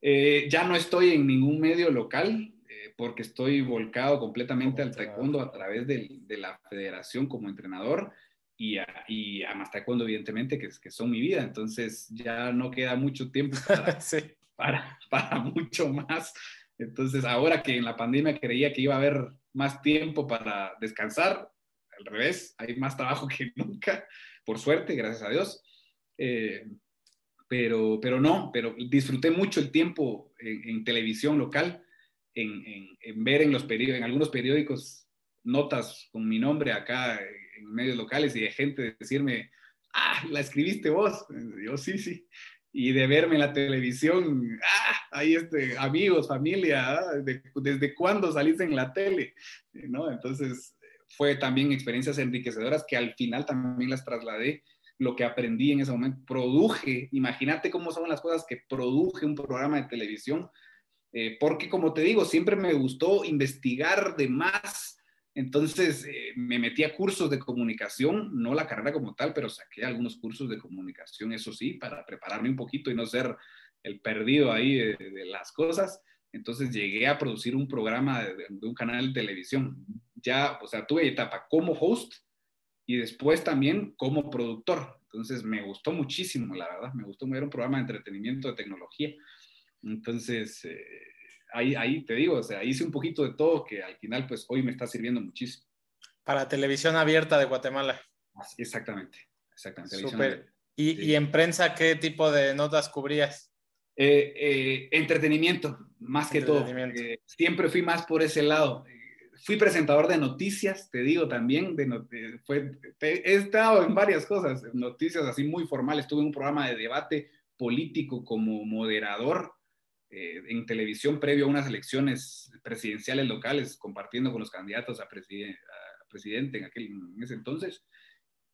Eh, ya no estoy en ningún medio local porque estoy volcado completamente al taekwondo a través de, de la federación como entrenador y a, y a más taekwondo, evidentemente, que, que son mi vida. Entonces ya no queda mucho tiempo para, para, mucho más. Entonces ahora que en la pandemia creía que iba a haber más tiempo para descansar, al revés, hay más trabajo que nunca, por suerte, gracias a Dios. Eh, pero, pero no, pero disfruté mucho el tiempo en, televisión local, en, en, en, ver en, los en algunos periódicos notas con mi nombre acá en medios locales y de gente decirme, ah, la escribiste vos. Yo sí, sí. Y de verme en la televisión, ah, ahí este, amigos, familia, ah, ¿desde cuándo saliste en la tele? ¿No? Entonces, fue también experiencias enriquecedoras que al final también las trasladé lo que aprendí en ese momento. Produje, imagínate cómo son las cosas que produje un programa de televisión, eh, porque como te digo, siempre me gustó investigar de más entonces eh, me metí a cursos de comunicación, no la carrera como tal, pero saqué algunos cursos de comunicación, eso sí, para prepararme un poquito y no ser el perdido ahí de, las cosas. Entonces llegué a producir un programa de, un canal de televisión. Ya, o sea, tuve etapa como host y después también como productor. Entonces me gustó muchísimo, la verdad, me gustó, era un programa de entretenimiento de tecnología. Entonces, eh, ahí, ahí te digo, o sea, hice un poquito de todo que al final, pues hoy me está sirviendo muchísimo. Para televisión abierta de Guatemala. Exactamente, exactamente. Súper. ¿Y, ¿Y, en prensa qué tipo de notas cubrías? Eh, eh, entretenimiento, más que todo. siempre fui más por ese lado fui presentador de noticias, te digo también, de, fue, he estado en varias cosas, noticias así muy formales, tuve un programa de debate político como moderador eh, en televisión previo a unas elecciones presidenciales locales, compartiendo con los candidatos a, presidente en, aquel, en ese entonces,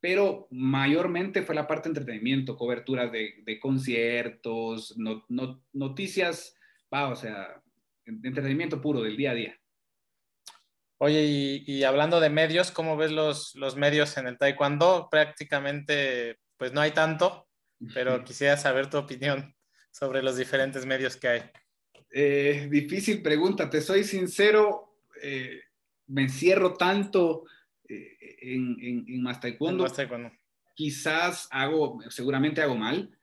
pero mayormente fue la parte de entretenimiento, coberturas de, conciertos, noticias, va, o sea, entretenimiento puro del día a día. Oye, y, hablando de medios, ¿cómo ves los, los, medios en el taekwondo? Prácticamente, pues no hay tanto, pero quisiera saber tu opinión sobre los diferentes medios que hay. Eh, difícil pregunta, te soy sincero, eh, me encierro tanto eh, en, en, en, más taekwondo. Quizás hago, seguramente hago mal,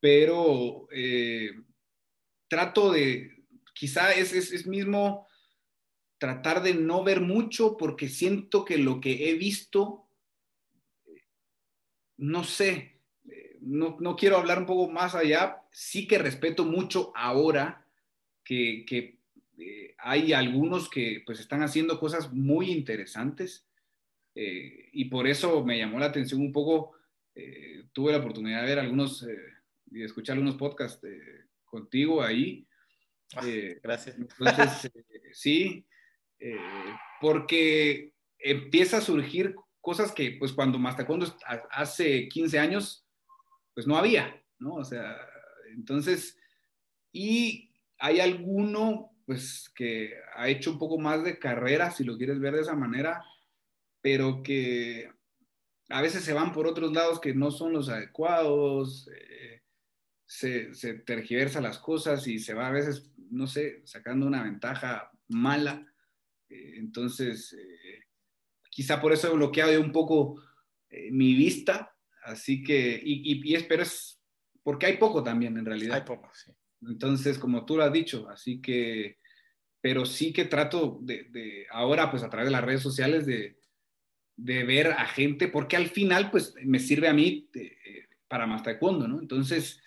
pero trato de, quizá es, es, es mismo tratar de no ver mucho porque siento que lo que he visto, no sé, no, quiero hablar un poco más allá, sí que respeto mucho ahora que, eh, hay algunos que pues están haciendo cosas muy interesantes eh, y por eso me llamó la atención un poco, eh, tuve la oportunidad de ver algunos y de escuchar algunos podcasts contigo ahí. Ah, gracias. Entonces, sí, eh, porque empieza a surgir cosas que pues cuando Mastacondo hace 15 años pues no había, ¿no? O sea, entonces, y hay alguno pues que ha hecho un poco más de carrera, si lo quieres ver de esa manera, pero que a veces se van por otros lados que no son los adecuados, eh, se, se tergiversa las cosas y se va a veces, no sé, sacando una ventaja mala. Eh, entonces, eh, quizá por eso he bloqueado un poco mi vista, así que, y, espero es, porque hay poco también en realidad. Hay poco, sí. Entonces, como tú lo has dicho, así que, pero sí que trato de, ahora, pues a través de las redes sociales, de, ver a gente, porque al final, pues me sirve a mí para más taekwondo, ¿no? Entonces,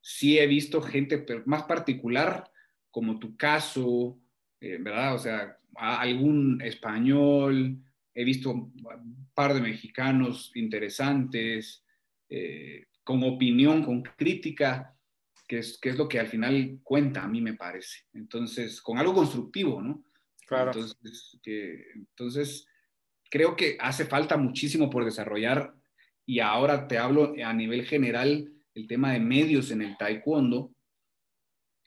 sí he visto gente más particular, como tu caso, eh, ¿verdad? O sea, algún español, he visto un par de mexicanos interesantes, eh, con opinión, con crítica, que es, que es lo que al final cuenta, a mí me parece. Entonces, con algo constructivo, ¿no? Claro. Entonces, que, entonces, creo que hace falta muchísimo por desarrollar y ahora te hablo a nivel general, el tema de medios en el taekwondo,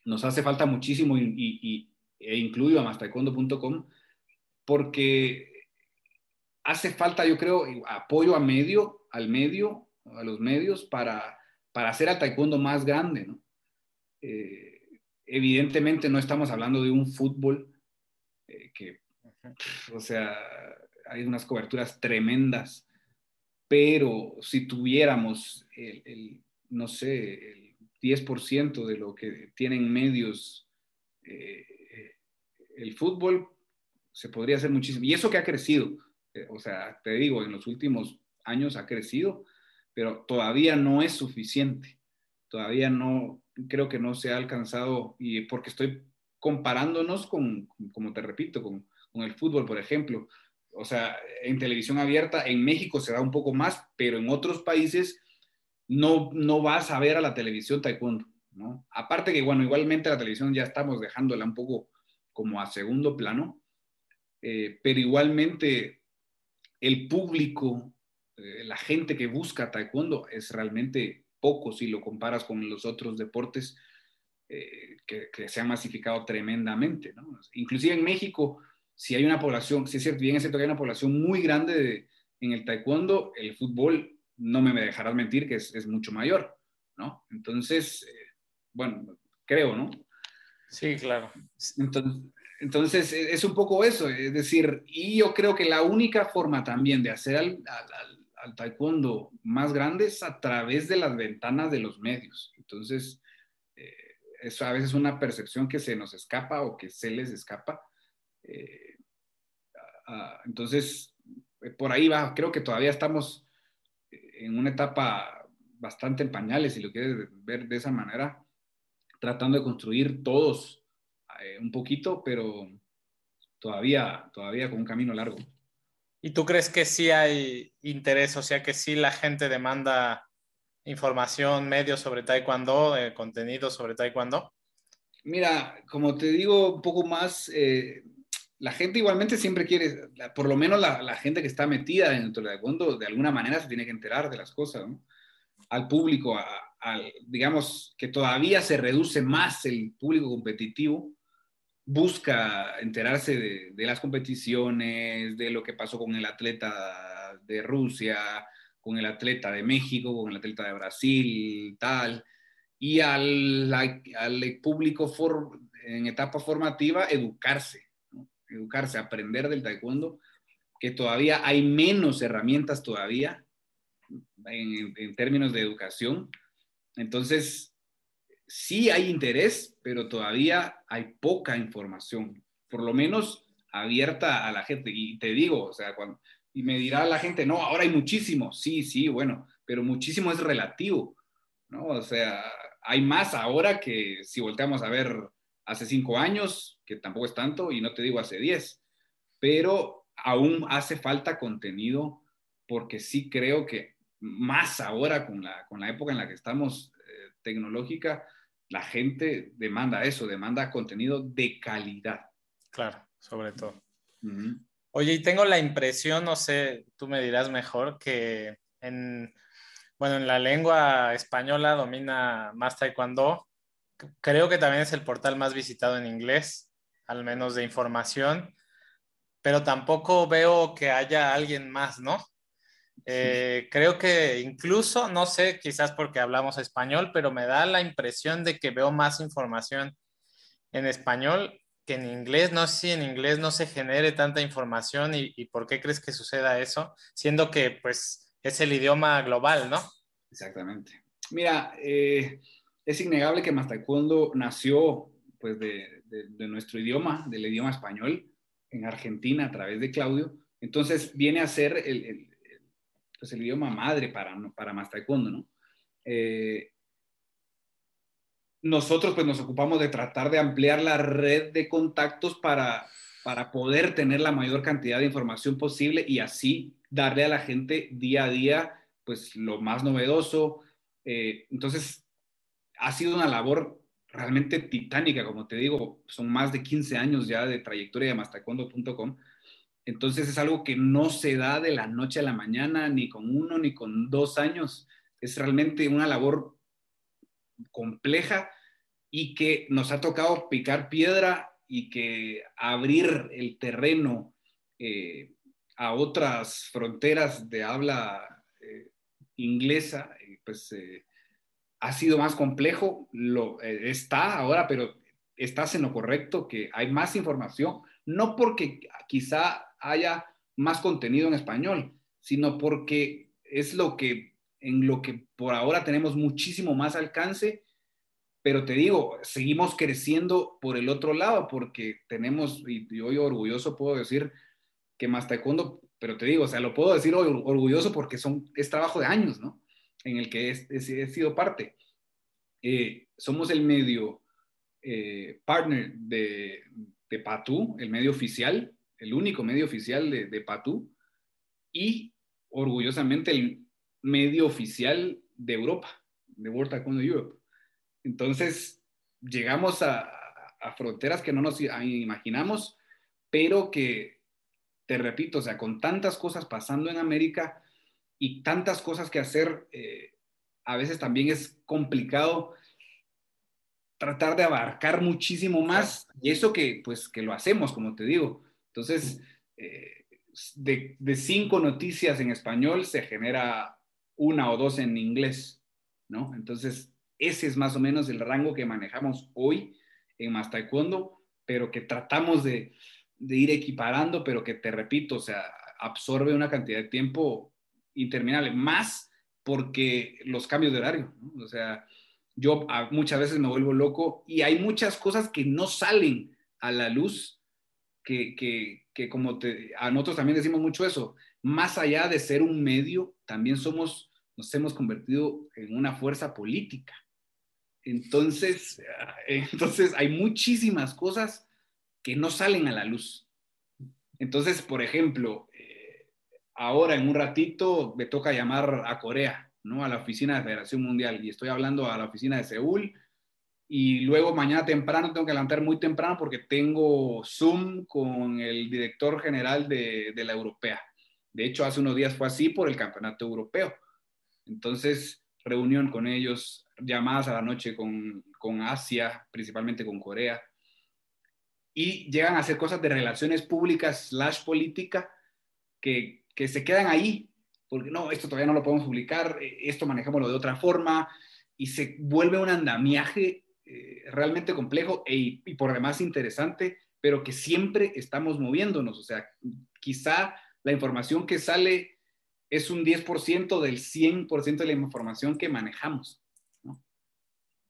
nos hace falta muchísimo y, e incluido a mastaekwondo.com, porque hace falta, yo creo, apoyo a medio, al medio, a los medios, para, para hacer al taekwondo más grande, ¿no? Eh, evidentemente no estamos hablando de un fútbol eh, que, o sea, hay unas coberturas tremendas, pero si tuviéramos el, no sé, el 10% de lo que tienen medios eh, el fútbol se podría hacer muchísimo. Y eso que ha crecido, o sea, te digo, en los últimos años ha crecido, pero todavía no es suficiente. Todavía no, creo que no se ha alcanzado, y porque estoy comparándonos con, como te repito, con, el fútbol, por ejemplo. O sea, en televisión abierta, en México se da un poco más, pero en otros países no, no vas a ver a la televisión taekwondo, ¿no? Aparte que, bueno, igualmente la televisión ya estamos dejándola un poco como a segundo plano, eh, pero igualmente el público, eh, la gente que busca taekwondo es realmente poco si lo comparas con los otros deportes eh, que, se han masificado tremendamente. ¿no? Inclusive en México, si hay una población, si es cierto, bien es cierto que hay una población muy grande en el taekwondo, el fútbol, no me dejarás mentir que es, es mucho mayor, ¿no? Entonces, bueno, creo, ¿no? Sí, claro. Entonces, entonces, es un poco eso, es decir, y yo creo que la única forma también de hacer al, taekwondo más grande es a través de las ventanas de los medios. Entonces, eh, eso a veces una percepción que se nos escapa o que se les escapa. Eh, entonces, eh, por ahí va, creo que todavía estamos en una etapa bastante en pañales, si lo quieres ver de esa manera, tratando de construir todos eh, un poquito, pero todavía, todavía con un camino largo. ¿Y tú crees que sí hay interés, o sea, que sí la gente demanda información, medios sobre Taekwondo, eh, contenido sobre Taekwondo? Mira, como te digo un poco más, eh, la gente igualmente siempre quiere, por lo menos la, gente que está metida dentro del Taekwondo, de alguna manera se tiene que enterar de las cosas, ¿no? Al público, digamos que todavía se reduce más el público competitivo, busca enterarse de, las competiciones, de lo que pasó con el atleta de Rusia, con el atleta de México, con el atleta de Brasil, tal, y al, público en etapa formativa educarse, educarse, aprender del taekwondo, que todavía hay menos herramientas todavía en términos de educación. Entonces, sí hay interés, pero todavía hay poca información, por lo menos abierta a la gente. Y te digo, o sea, y me dirá la gente, no, ahora hay muchísimo. Sí, sí, bueno, pero muchísimo es relativo, ¿no? O sea, hay más ahora que si volteamos a ver hace cinco años, que tampoco es tanto, y no te digo hace diez, pero aún hace falta contenido porque sí creo que más ahora con la, con la época en la que estamos tecnológica, la gente demanda eso, demanda contenido de calidad. Claro, sobre todo. Oye, y tengo la impresión, no sé, tú me dirás mejor, que en, bueno, en la lengua española domina más taekwondo. Creo que también es el portal más visitado en inglés, al menos de información, pero tampoco veo que haya alguien más, ¿no? Eh, creo que incluso, no sé, quizás porque hablamos español, pero me da la impresión de que veo más información en español que en inglés. No sé si en inglés no se genere tanta información y, por qué crees que suceda eso, siendo que pues es el idioma global, ¿no? Exactamente. Mira, eh, es innegable que Mastaekwondo nació pues de, nuestro idioma, del idioma español, en Argentina a través de Claudio. Entonces viene a ser el pues, el idioma madre para, para más ¿no? Eh, nosotros pues nos ocupamos de tratar de ampliar la red de contactos para, para poder tener la mayor cantidad de información posible y así darle a la gente día a día pues lo más novedoso. Eh, entonces, ha sido una labor realmente titánica, como te digo, son más de 15 años ya de trayectoria de mastaekwondo.com entonces es algo que no se da de la noche a la mañana, ni con uno, ni con dos años. Es realmente una labor compleja y que nos ha tocado picar piedra y que abrir el terreno eh, a otras fronteras de habla eh, inglesa, eh, pues ha sido más complejo. Lo, está ahora, pero estás en lo correcto, que hay más información, no porque quizá haya más contenido en español, sino porque es lo que en lo que por ahora tenemos muchísimo más alcance, pero te digo, seguimos creciendo por el otro lado porque tenemos, y hoy orgulloso puedo decir que más taekwondo, pero te digo, o sea, lo puedo decir orgulloso porque son, es trabajo de años, ¿no? En el que he, sido parte. Eh, somos el medio eh, partner de, de Patu, el medio oficial el único medio oficial de, de Patú y orgullosamente el medio oficial de Europa, de World Taekwondo Europe. Entonces, llegamos a, fronteras que no nos imaginamos, pero que, te repito, o sea, con tantas cosas pasando en América y tantas cosas que hacer, eh, a veces también es complicado tratar de abarcar muchísimo más y eso que, pues, que lo hacemos, como te digo, entonces, eh, de, cinco noticias en español se genera una o dos en inglés, ¿no? Entonces, ese es más o menos el rango que manejamos hoy en Más Taekwondo, pero que tratamos de, de ir equiparando, pero que te repito, o sea, absorbe una cantidad de tiempo interminable, más porque los cambios de horario, ¿no? o sea, yo muchas veces me vuelvo loco y hay muchas cosas que no salen a la luz, que, que, que como te, a nosotros también decimos mucho eso, más allá de ser un medio, también somos, nos hemos convertido en una fuerza política. Entonces, entonces hay muchísimas cosas que no salen a la luz. Entonces, por ejemplo, eh, ahora en un ratito me toca llamar a Corea, ¿no? A la oficina de Federación Mundial y estoy hablando a la oficina de Seúl y luego mañana temprano tengo que levantar muy temprano porque tengo Zoom con el director general de, de la Europea. De hecho, hace unos días fue así por el Campeonato Europeo. Entonces, reunión con ellos, llamadas a la noche con, con Asia, principalmente con Corea y llegan a hacer cosas de relaciones públicas slash política que, que se quedan ahí, porque no, esto todavía no lo podemos publicar, eh, esto manejémoslo de otra forma, y se vuelve un andamiaje eh, realmente complejo e, y por demás interesante, pero que siempre estamos moviéndonos, o sea, quizá la información que sale es un 10% del 100% de la información que manejamos.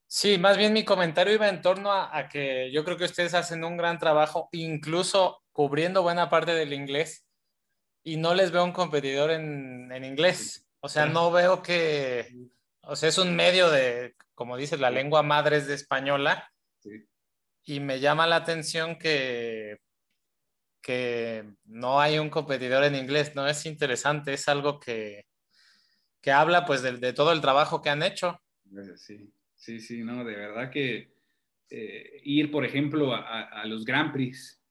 Sí, más bien mi comentario iba en torno a, que yo creo que ustedes hacen un gran trabajo, incluso cubriendo buena parte del inglés, y no les veo un competidor en, inglés. O sea, no veo que, o sea, es un medio de, como dices, la lengua madre es de española, y me llama la atención que, que no hay un competidor en inglés, ¿no? Es interesante, es algo que, que habla pues de, de todo el trabajo que han hecho. Sí. Sí, sí, no, de verdad que eh, ir, por ejemplo, a, los Grand Prix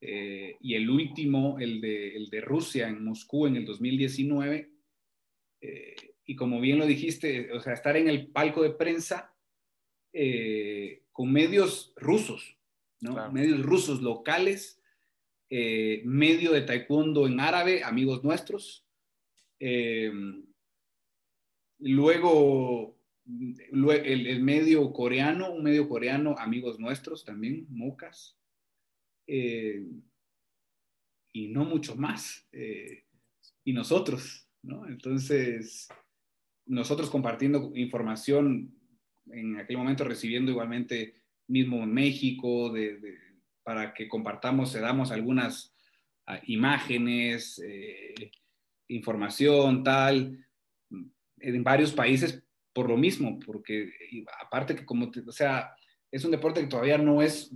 eh, y el último, el de, el de, Rusia en Moscú en el 2019, eh, y como bien lo dijiste, o sea, estar en el palco de prensa con medios rusos, ¿no? Medios rusos locales, medio de taekwondo en árabe, amigos nuestros. luego el, medio coreano, un medio coreano, amigos nuestros también, Mocas, eh, y no mucho más. Eh, y nosotros, ¿no? Entonces, nosotros compartiendo información, en aquel momento recibiendo igualmente mismo en México, para que compartamos, se damos algunas ah, imágenes, eh, información, tal, en varios países por lo mismo, porque aparte que como, o sea, es un deporte que todavía no es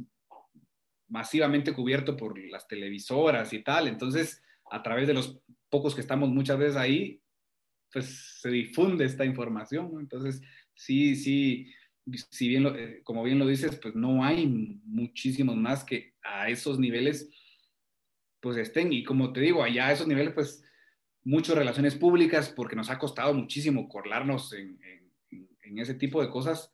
masivamente cubierto por las televisoras y tal, entonces a través de los pocos que estamos muchas veces ahí, pues se difunde esta información, entonces sí, sí, si bien, eh, como bien lo dices, pues no hay muchísimos más que a esos niveles pues estén, y como te digo, allá a esos niveles pues muchas relaciones públicas, porque nos ha costado muchísimo corlarnos en en ese tipo de cosas,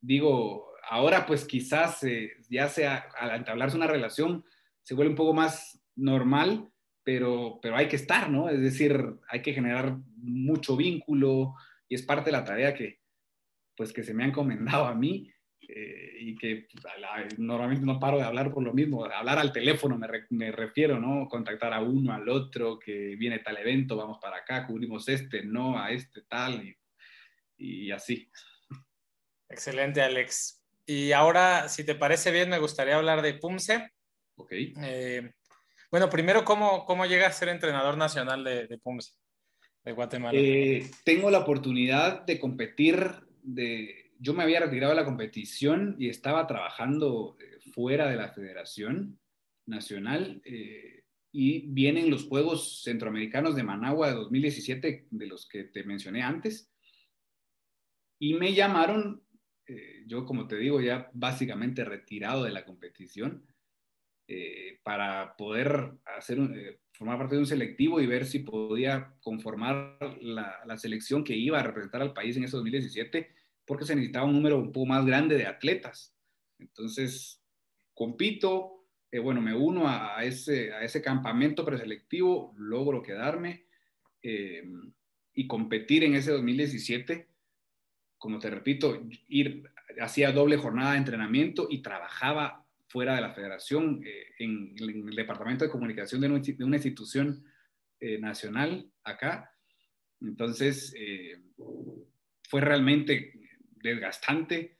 digo, ahora pues quizás eh, ya sea al entablarse una relación se vuelve un poco más normal, pero, pero hay que estar, ¿no? Es decir, hay que generar mucho vínculo y es parte de la tarea que, pues, que se me ha encomendado a mí eh, y que pues, normalmente no paro de hablar por lo mismo, hablar al teléfono me, me, refiero, ¿no? Contactar a uno, al otro, que viene tal evento, vamos para acá, cubrimos este, no, a este tal, y y así. Excelente, Alex. Y ahora, si te parece bien, me gustaría hablar de Pumse. Ok. Eh, bueno, primero, ¿cómo, ¿cómo llega a ser entrenador nacional de, de Pumse, de Guatemala? Eh, tengo la oportunidad de competir, de, yo me había retirado de la competición y estaba trabajando eh, fuera de la Federación Nacional y vienen los Juegos Centroamericanos de Managua de 2017, de los que te mencioné antes. Y me llamaron, eh, yo como te digo, ya básicamente retirado de la competición, eh, para poder hacer eh, formar parte de un selectivo y ver si podía conformar la, selección que iba a representar al país en ese 2017, porque se necesitaba un número un poco más grande de atletas. Entonces, compito, bueno, me uno a, a, ese, a ese campamento preselectivo, logro quedarme y competir en ese 2017 como te repito, ir, hacía doble jornada de entrenamiento y trabajaba fuera de la federación, eh, en, el departamento de comunicación de, una institución eh, nacional acá. Entonces, fue realmente desgastante.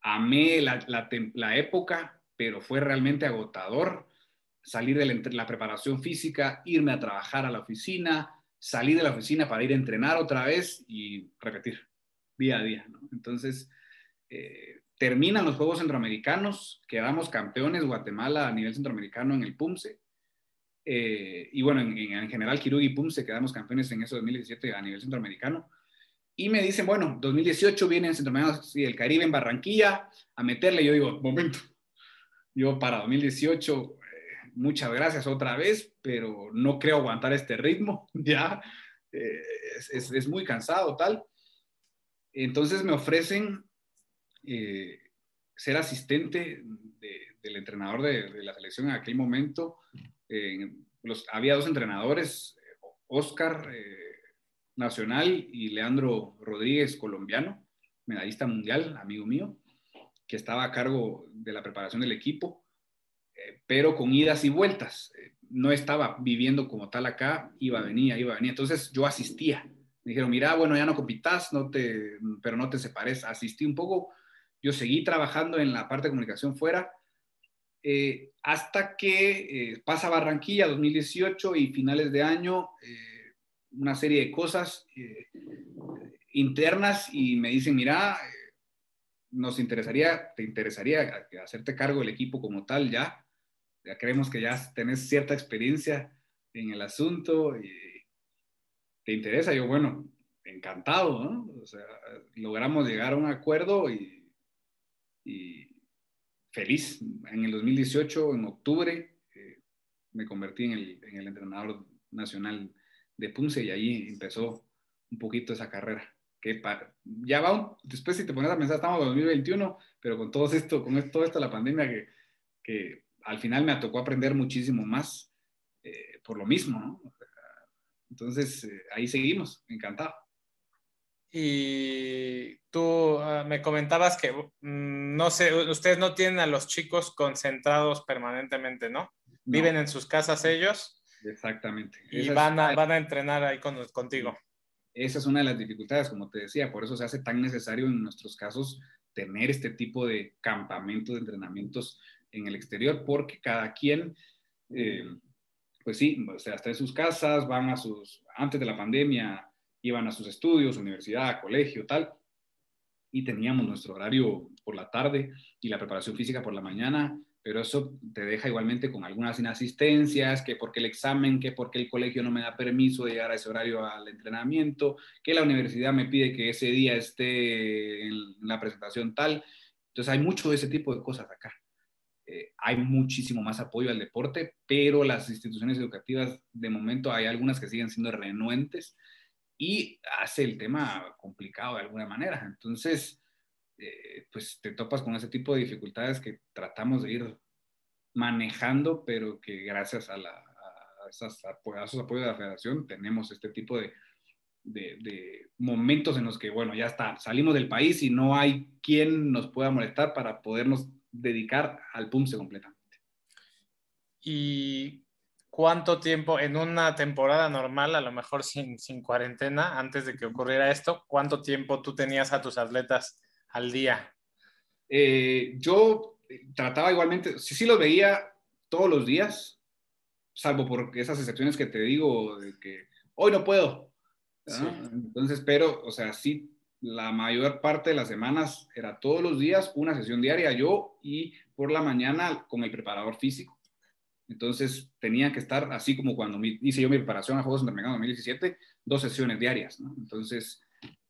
Amé la, la, época, pero fue realmente agotador salir de la, preparación física, irme a trabajar a la oficina, salir de la oficina para ir a entrenar otra vez y repetir día a día. Entonces, eh, terminan los Juegos Centroamericanos, quedamos campeones Guatemala a nivel centroamericano en el PUMSE. Eh, y bueno, en, general, Kirugi y PUMSE quedamos campeones en ese 2017 a nivel centroamericano. Y me dicen, bueno, 2018 viene en Centroamericano y el Caribe en Barranquilla a meterle. Yo digo, momento, yo para 2018, eh, muchas gracias otra vez, pero no creo aguantar este ritmo, ya. es, es, muy cansado, tal. Entonces me ofrecen eh, ser asistente del entrenador de, la selección en aquel momento. los, había dos entrenadores, Oscar eh, Nacional y Leandro Rodríguez, colombiano, medallista mundial, amigo mío, que estaba a cargo de la preparación del equipo, eh, pero con idas y vueltas. no estaba viviendo como tal acá, iba, venía, iba, venía. Entonces yo asistía. Me dijeron, mira, bueno, ya no compitas, no te, pero no te separes. Asistí un poco yo seguí trabajando en la parte de comunicación fuera eh, hasta que eh, pasa Barranquilla 2018 y finales de año, eh, una serie de cosas internas y me dicen, mira, nos interesaría, te interesaría hacerte cargo del equipo como tal ya. Ya creemos que ya tenés cierta experiencia en el asunto. ¿Te interesa? Yo, bueno, encantado, ¿no? O sea, logramos llegar a un acuerdo y y feliz. En el 2018, en octubre, eh, me convertí en el, en el, entrenador nacional de Punce y ahí empezó un poquito esa carrera. Que ya va, después si te pones a pensar, estamos en 2021, pero con todo esto, con esto, la pandemia, que, que al final me tocó aprender muchísimo más eh, por lo mismo, ¿no? Entonces, eh, ahí seguimos, encantado. Y tú ah, me comentabas que, mm, no sé, ustedes no tienen a los chicos concentrados permanentemente, ¿no? Viven en sus casas ellos. Exactamente. Y van a, van a entrenar ahí con, contigo. Esa es una de las dificultades, como te decía, por eso se hace tan necesario en nuestros casos tener este tipo de campamentos, de entrenamientos en el exterior, porque cada quien, eh, pues sí, o sea, está en sus casas, van a sus, antes de la pandemia, iban a sus estudios, universidad, colegio, tal, y teníamos nuestro horario por la tarde y la preparación física por la mañana, pero eso te deja igualmente con algunas inasistencias, que porque el examen, que porque el colegio no me da permiso de llegar a ese horario al entrenamiento, que la universidad me pide que ese día esté en la presentación tal. Entonces hay mucho de ese tipo de cosas acá. Eh, hay muchísimo más apoyo al deporte, pero las instituciones educativas, de momento, hay algunas que siguen siendo renuentes y hace el tema complicado de alguna manera. Entonces, eh, pues te topas con ese tipo de dificultades que tratamos de ir manejando, pero que gracias a, la, esos apoyos de la federación tenemos este tipo de, de, momentos en los que, bueno, ya está, salimos del país y no hay quien nos pueda molestar para podernos dedicar al PUMSE completamente. Y cuánto tiempo en una temporada normal, a lo mejor sin, sin, cuarentena, antes de que ocurriera esto, cuánto tiempo tú tenías a tus atletas al día? Eh, yo trataba igualmente, sí, sí los veía todos los días, salvo por esas excepciones que te digo, de que hoy no puedo. Entonces, pero, o sea, sí, la mayor parte de las semanas era todos los días una sesión diaria yo y por la mañana con el preparador físico. Entonces tenía que estar, así como cuando hice yo mi preparación a Juegos Centroamericanos 2017, dos sesiones diarias. Entonces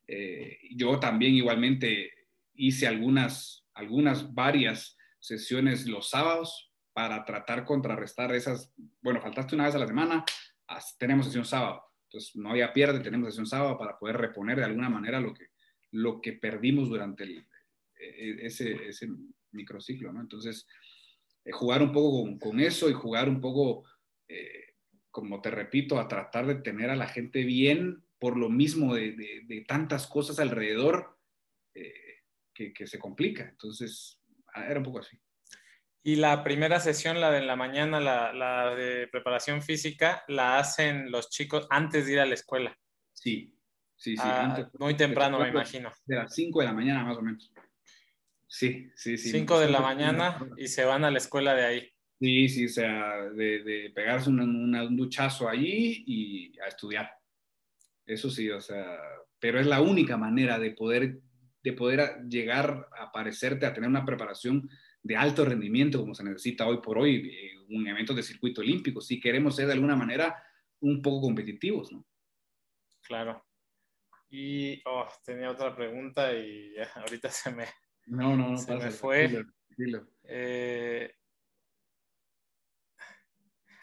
eh, yo también igualmente hice algunas, algunas, varias sesiones los sábados para tratar contrarrestar esas, bueno, faltaste una vez a la semana, tenemos sesión sábado. Entonces no había pierde, tenemos sesión sábado para poder reponer de alguna manera lo que, lo que perdimos durante el, e, e, ese, ese microciclo. ¿no? Entonces, jugar un poco con, eso y jugar un poco, eh, como te repito, a tratar de tener a la gente bien por lo mismo de, tantas cosas alrededor eh, que, se complica. Entonces, ah, era un poco así. Y la primera sesión, la de la mañana, la, de preparación física, la hacen los chicos antes de ir a la escuela. Sí, sí, sí. Ah, muy temprano, me imagino. De las 5 de la mañana, más o menos. Sí, sí, sí. 5 de la mañana y se van a la escuela de ahí. Sí, sí, o sea, de, pegarse un duchazo allí y a estudiar. Eso sí, o sea, pero es la única manera de poder, de poder llegar a parecerte, a tener una preparación de alto rendimiento como se necesita hoy por hoy, eh, un evento de circuito olímpico, si queremos ser de alguna manera un poco competitivos, ¿no? Claro. Y oh, tenía otra pregunta y ahorita se me, no, no, no se me fue. Eh,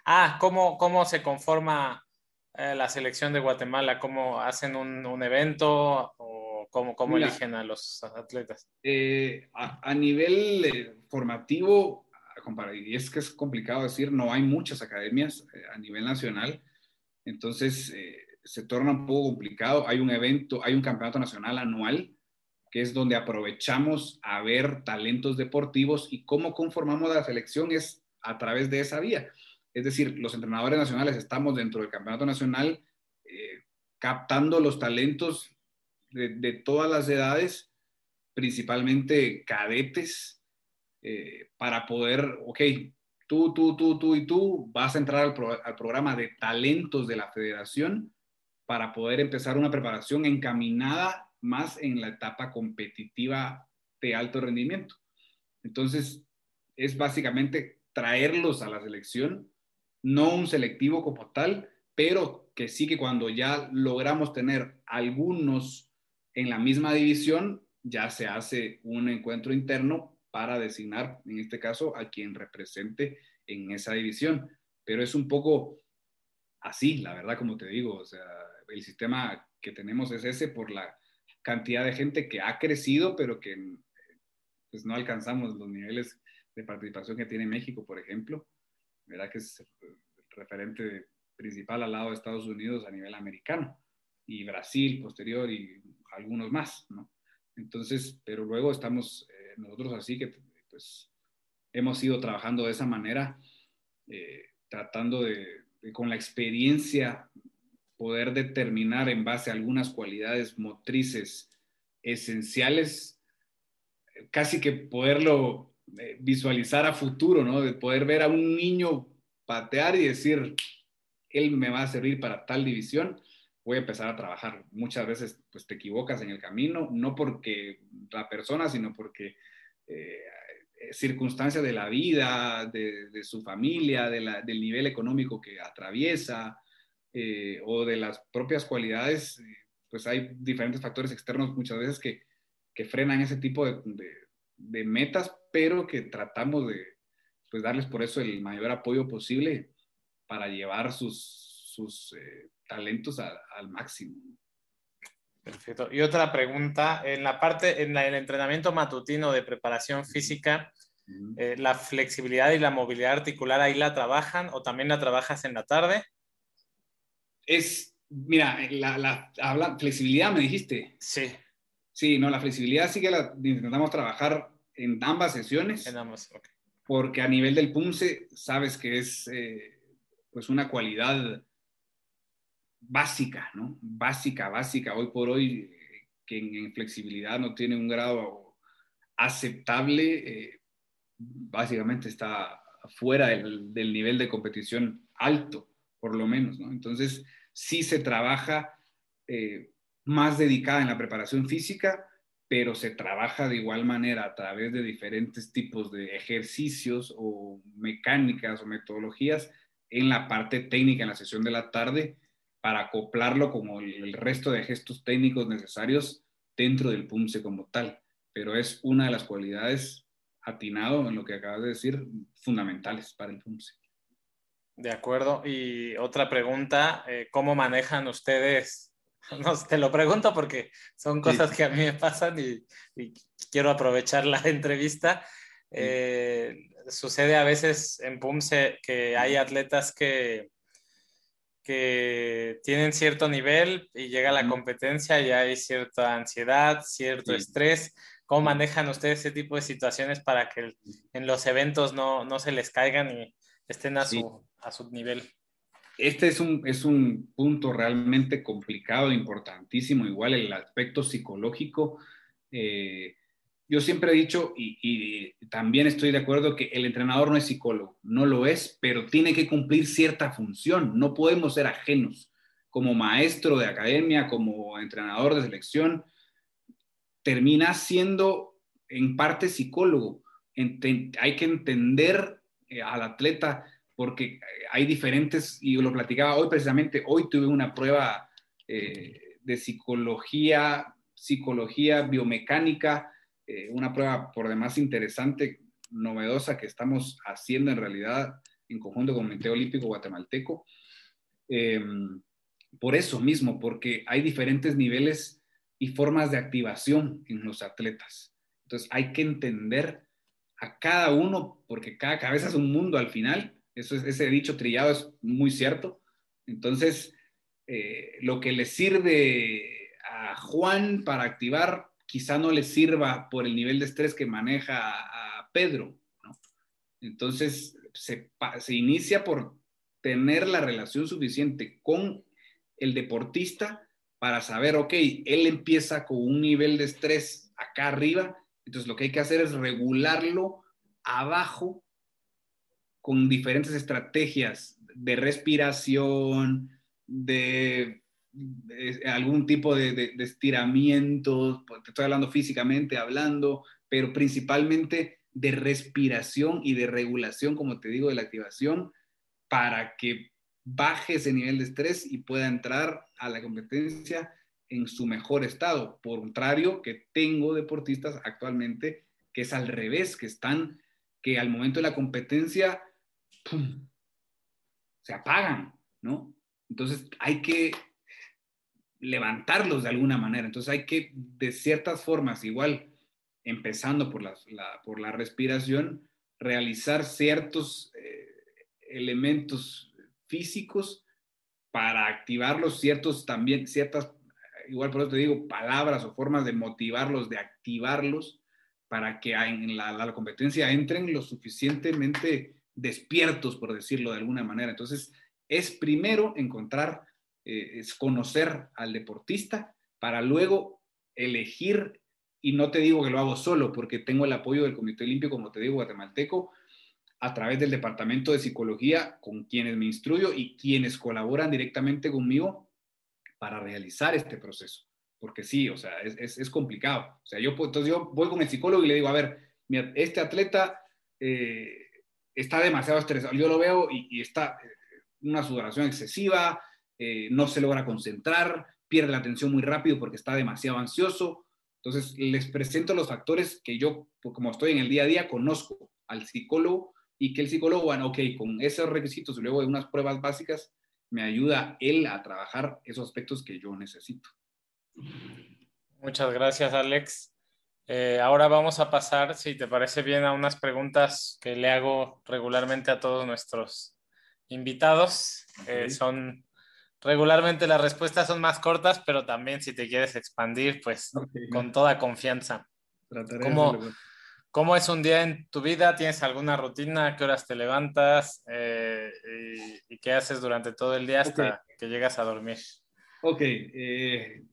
ah, ¿cómo, ¿cómo se conforma eh, la selección de Guatemala? ¿Cómo hacen un, un evento o cómo, cómo eligen a los atletas? Eh, a, nivel formativo, y es que es complicado decir, no hay muchas academias a nivel nacional, entonces se torna un poco complicado. Hay un evento, hay un campeonato nacional anual que es donde aprovechamos a ver talentos deportivos y cómo conformamos la selección es a través de esa vía. Es decir, los entrenadores nacionales estamos dentro del campeonato nacional eh, captando los talentos de, todas las edades, principalmente cadetes, eh, para poder, ok, tú, tú, tú, tú y tú vas a entrar al, al programa de talentos de la federación para poder empezar una preparación encaminada más en la etapa competitiva de alto rendimiento. Entonces, es básicamente traerlos a la selección no un selectivo como tal, pero que sí que cuando ya logramos tener algunos en la misma división, ya se hace un encuentro interno para designar, en este caso, a quien represente en esa división. Pero es un poco así, la verdad, como te digo, o sea, el sistema que tenemos es ese por la cantidad de gente que ha crecido, pero que pues, no alcanzamos los niveles de participación que tiene México, por ejemplo. ¿verdad? Que es el referente principal al lado de Estados Unidos a nivel americano y Brasil posterior y algunos más, ¿no? Entonces, pero luego estamos eh, nosotros así que pues hemos ido trabajando de esa manera, eh, tratando de, con la experiencia poder determinar en base a algunas cualidades motrices esenciales, casi que poderlo eh, visualizar a futuro, ¿no? De poder ver a un niño patear y decir, él me va a servir para tal división, voy a empezar a trabajar. Muchas veces pues te equivocas en el camino, no porque la persona, sino porque eh, circunstancias de la vida, de, su familia, del nivel económico que atraviesa eh, o de las propias cualidades, pues hay diferentes factores externos muchas veces que, que frenan ese tipo de, de metas, pero que tratamos de pues darles por eso el mayor apoyo posible para llevar sus, sus eh, talentos al máximo. Perfecto. Y otra pregunta, en la parte, en el entrenamiento matutino de preparación física, eh, ¿la flexibilidad y la movilidad articular ahí la trabajan o también la trabajas en la tarde? Es, mira, la, la flexibilidad me dijiste. Sí. Sí, no, la flexibilidad sí que la intentamos trabajar en ambas sesiones. En ambas, ok. Porque a nivel del PUMSE sabes que es eh, pues una cualidad básica, ¿no? Básica, básica. Hoy por hoy, que en, flexibilidad no tiene un grado aceptable, eh, básicamente está fuera del, del, nivel de competición alto, por lo menos, ¿no? Entonces, sí se trabaja eh, más dedicada en la preparación física, pero se trabaja de igual manera a través de diferentes tipos de ejercicios o mecánicas o metodologías en la parte técnica en la sesión de la tarde para acoplarlo como el resto de gestos técnicos necesarios dentro del PUMSE como tal. Pero es una de las cualidades, atinado en lo que acabas de decir, fundamentales para el PUMSE. De acuerdo. Y otra pregunta, eh, ¿cómo manejan ustedes No, te lo pregunto porque son cosas que a mí me pasan y, quiero aprovechar la entrevista. Eh, sucede a veces en PUMSE que hay atletas que, que tienen cierto nivel y llega la competencia y hay cierta ansiedad, cierto estrés. ¿Cómo manejan ustedes ese tipo de situaciones para que en los eventos no, no se les caigan y estén a, su, a su nivel? Este es un, es un punto realmente complicado, importantísimo, igual el aspecto psicológico. Eh, yo siempre he dicho, y, y, también estoy de acuerdo, que el entrenador no es psicólogo, no lo es, pero tiene que cumplir cierta función, no podemos ser ajenos. Como maestro de academia, como entrenador de selección, termina siendo en parte psicólogo. hay que entender eh, al atleta porque hay diferentes, y lo platicaba hoy precisamente, hoy tuve una prueba eh, de psicología, psicología biomecánica, eh, una prueba por demás interesante, novedosa que estamos haciendo en realidad en conjunto con el Comité Olímpico Guatemalteco. Em, por eso mismo, porque hay diferentes niveles y formas de activación en los atletas. Entonces hay que entender a cada uno, porque cada cabeza es un mundo al final. Eso es, ese dicho trillado es muy cierto. Entonces, eh, lo que le sirve a Juan para activar, quizá no le sirva por el nivel de estrés que maneja a, Pedro. Entonces, se, se inicia por tener la relación suficiente con el deportista para saber, ok, él empieza con un nivel de estrés acá arriba, entonces lo que hay que hacer es regularlo abajo con diferentes estrategias de respiración, de, algún tipo de, de, de estiramientos, te estoy hablando físicamente, hablando, pero principalmente de respiración y de regulación, como te digo, de la activación, para que baje ese nivel de estrés y pueda entrar a la competencia en su mejor estado. Por contrario, que tengo deportistas actualmente que es al revés, que están, que al momento de la competencia, se apagan, ¿no? Entonces hay que levantarlos de alguna manera. Entonces hay que, de ciertas formas, igual, empezando por la, por la respiración, realizar ciertos eh, elementos físicos para activarlos, ciertos también, ciertas, igual por eso te digo, palabras o formas de motivarlos, de activarlos, para que en la, competencia entren lo suficientemente despiertos, por decirlo de alguna manera. Entonces, es primero encontrar, eh, es conocer al deportista para luego elegir, y no te digo que lo hago solo, porque tengo el apoyo del Comité Olímpico, como te digo, guatemalteco, a través del Departamento de Psicología con quienes me instruyo y quienes colaboran directamente conmigo para realizar este proceso. Porque sí, o sea, es, es, complicado. O sea, yo, entonces yo voy con el psicólogo y le digo, a ver, este atleta eh, está demasiado estresado. Yo lo veo y, está eh, una sudoración excesiva, eh, no se logra concentrar, pierde la atención muy rápido porque está demasiado ansioso. Entonces, les presento los factores que yo, como estoy en el día a día, conozco al psicólogo y que el psicólogo, bueno, ok, con esos requisitos y luego de unas pruebas básicas, me ayuda él a trabajar esos aspectos que yo necesito. Muchas gracias, Alex. Eh, ahora vamos a pasar, si te parece bien, a unas preguntas que le hago regularmente a todos nuestros invitados. Eh, son regularmente las respuestas son más cortas, pero también si te quieres expandir, pues con toda confianza. Trataré ¿Cómo, ¿Cómo es un día en tu vida? ¿Tienes alguna rutina? qué horas te levantas? Eh, y, qué haces durante todo el día hasta que llegas a dormir? Ok, eh,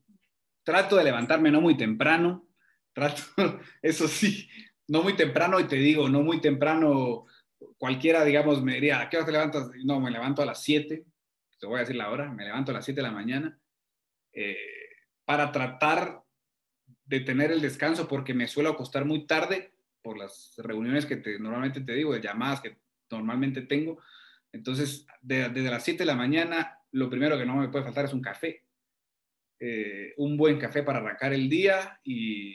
trato de levantarme no muy temprano, trato, eso sí, no muy temprano y te digo, no muy temprano, cualquiera, digamos, me diría, ¿a qué hora te levantas? No, me levanto a las 7, te voy a decir la hora, me levanto a las 7 de la mañana, eh, para tratar de tener el descanso porque me suelo acostar muy tarde por las reuniones que te, normalmente te digo, de llamadas que normalmente tengo. Entonces, desde las 7 de la mañana, lo primero que no me puede faltar es un café. Eh, un buen café para arrancar el día y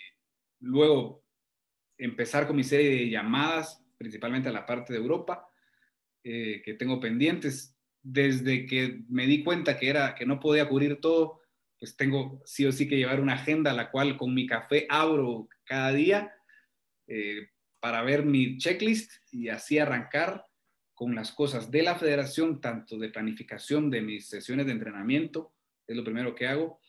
luego empezar con mi serie de llamadas, principalmente a la parte de Europa, eh, que tengo pendientes. Desde que me di cuenta que, era, que no podía cubrir todo, pues tengo sí o sí que llevar una agenda, la cual con mi café abro cada día eh, para ver mi checklist y así arrancar con las cosas de la federación, tanto de planificación de mis sesiones de entrenamiento, es lo primero que hago,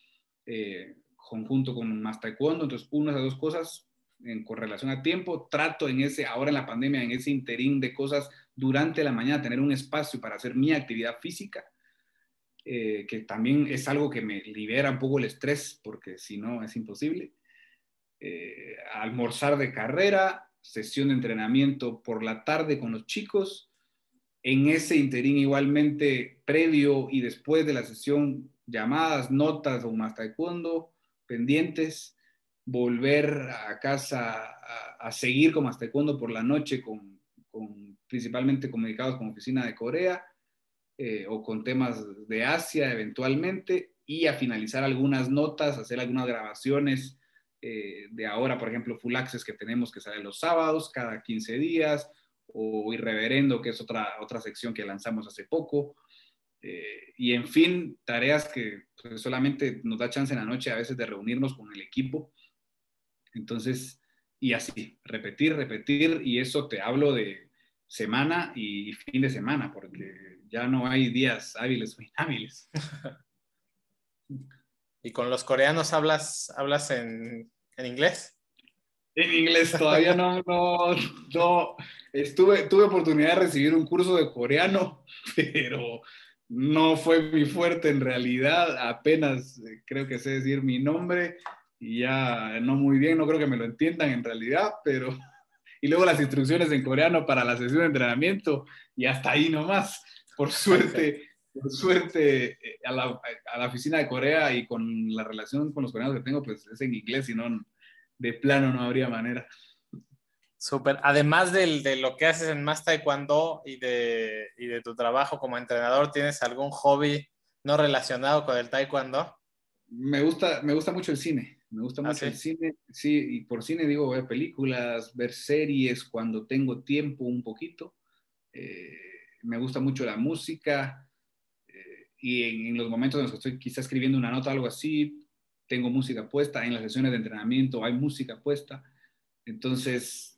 eh, conjunto con más taekwondo, entonces una de las dos cosas en correlación a tiempo, trato en ese, ahora en la pandemia, en ese interín de cosas durante la mañana, tener un espacio para hacer mi actividad física, eh, que también es algo que me libera un poco el estrés, porque si no es imposible. Eh, almorzar de carrera, sesión de entrenamiento por la tarde con los chicos. En ese interín igualmente, previo y después de la sesión, llamadas, notas o más taekwondo, pendientes, volver a casa a, seguir como hasta taekwondo por la noche con, principalmente comunicados con Oficina de Corea eh, o con temas de Asia eventualmente y a finalizar algunas notas, hacer algunas grabaciones eh, de ahora, por ejemplo, Full Access que tenemos que sale los sábados cada 15 días o Irreverendo, que es otra, otra sección que lanzamos hace poco. Eh, y en fin, tareas que pues, solamente nos da chance en la noche a veces de reunirnos con el equipo. Entonces, y así, repetir, repetir, y eso te hablo de semana y fin de semana, porque ya no hay días hábiles o inhábiles. ¿Y con los coreanos hablas, hablas en, en inglés? En inglés todavía no, no, no. Estuve, tuve oportunidad de recibir un curso de coreano, pero no fue mi fuerte en realidad, apenas eh, creo que sé decir mi nombre y ya no muy bien, no creo que me lo entiendan en realidad, pero... Y luego las instrucciones en coreano para la sesión de entrenamiento y hasta ahí nomás. Por suerte, por suerte, eh, a la, a la, oficina de Corea y con la relación con los coreanos que tengo, pues es en inglés, y no, de plano no habría manera. Súper. Además de lo que haces en Más Taekwondo y de, y de tu trabajo como entrenador, ¿tienes algún hobby no relacionado con el Taekwondo? Me gusta, me gusta mucho el cine. Me gusta ¿Ah, mucho el cine. Sí, y por cine digo ver películas, ver series cuando tengo tiempo un poquito. Eh, me gusta mucho la música. Eh, y en, en, los momentos en los que estoy quizás escribiendo una nota o algo así, tengo música puesta. En las sesiones de entrenamiento hay música puesta. Entonces,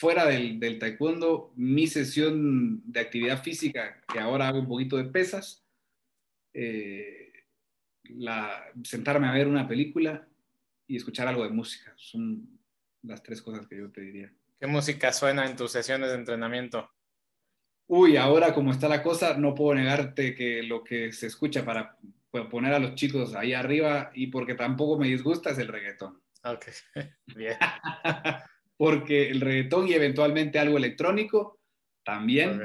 fuera del, del, taekwondo, mi sesión de actividad física, que ahora hago un poquito de pesas, eh, la, sentarme a ver una película y escuchar algo de música. Son las tres cosas que yo te diría. ¿Qué música suena en tus sesiones de entrenamiento? Uy, ahora como está la cosa, no puedo negarte que lo que se escucha para poner a los chicos ahí arriba y porque tampoco me disgusta es el reggaetón. Ok, bien. porque el reggaetón y eventualmente algo electrónico también,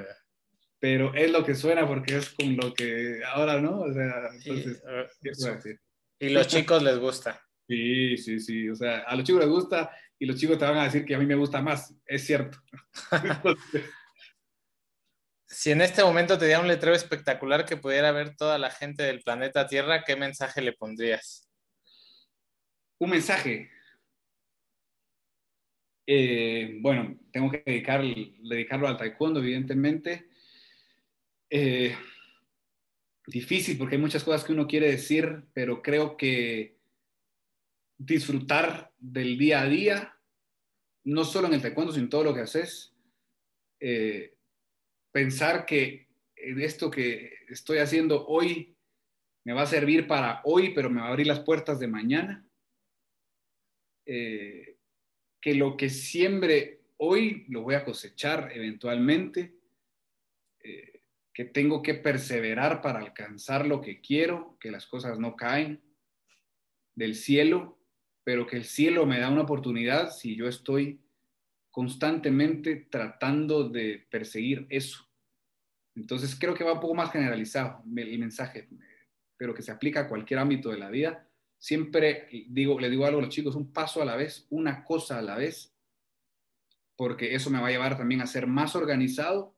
pero es lo que suena porque es con lo que ahora, ¿no? O sea, entonces, ¿qué Y los chicos les gusta. Sí, sí, sí, o sea, a los chicos les gusta y los chicos te van a decir que a mí me gusta más, es cierto. si en este momento te diera un letrero espectacular que pudiera ver toda la gente del planeta Tierra, ¿qué mensaje le pondrías? Un mensaje, eh, bueno, tengo que dedicar, dedicarlo al taekwondo, evidentemente. Eh, difícil porque hay muchas cosas que uno quiere decir, pero creo que disfrutar del día a día, no solo en el taekwondo, sino en todo lo que haces, eh, pensar que esto que estoy haciendo hoy me va a servir para hoy, pero me va a abrir las puertas de mañana. Que lo que siembre hoy lo voy a cosechar eventualmente, eh, que tengo que perseverar para alcanzar lo que quiero, que las cosas no caen del cielo, pero que el cielo me da una oportunidad si yo estoy constantemente tratando de perseguir eso. Entonces creo que va un poco más generalizado el mensaje, pero que se aplica a cualquier ámbito de la vida siempre digo, le digo algo a los chicos, un paso a la vez, una cosa a la vez, porque eso me va a llevar también a ser más organizado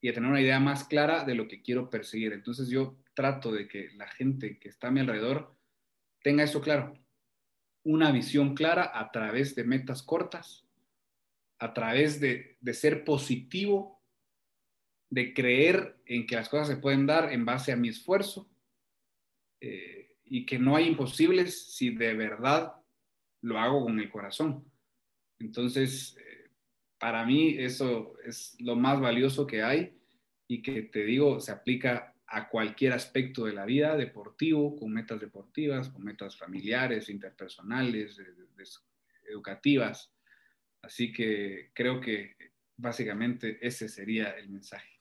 y a tener una idea más clara de lo que quiero perseguir. Entonces yo trato de que la gente que está a mi alrededor tenga eso claro, una visión clara a través de metas cortas, a través de, ser positivo, de creer en que las cosas se pueden dar en base a mi esfuerzo. Eh, y que no hay imposibles si de verdad lo hago con el corazón. Entonces, eh, para mí eso es lo más valioso que hay y que te digo, se aplica a cualquier aspecto de la vida, deportivo, con metas deportivas, con metas familiares, interpersonales, educativas. Así que creo que básicamente ese sería el mensaje.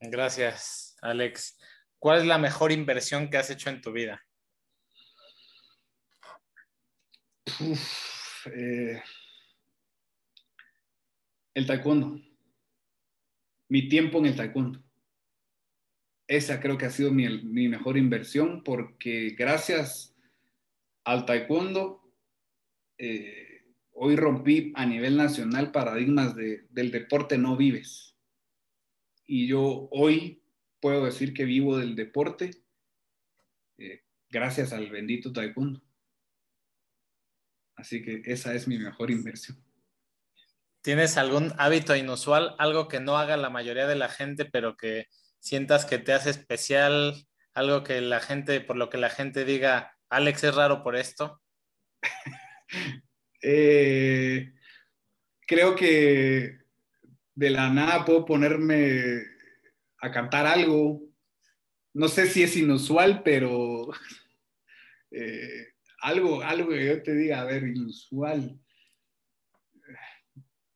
Gracias, Alex. ¿Cuál es la mejor inversión que has hecho en tu vida? Eh, el taekwondo. Mi tiempo en el taekwondo. Esa creo que ha sido mi, mejor inversión porque gracias al taekwondo eh, hoy rompí a nivel nacional paradigmas del deporte no vives. Y yo hoy puedo decir que vivo del deporte eh, gracias al bendito taekwondo. Así que esa es mi mejor inversión. ¿Tienes algún hábito inusual, algo que no haga la mayoría de la gente, pero que sientas que te hace especial, algo que la gente, por lo que la gente diga, Alex es raro por esto? Eh, creo que de la nada puedo ponerme a cantar algo. No sé si es inusual, pero eh, algo, algo que yo te diga, a ver, inusual.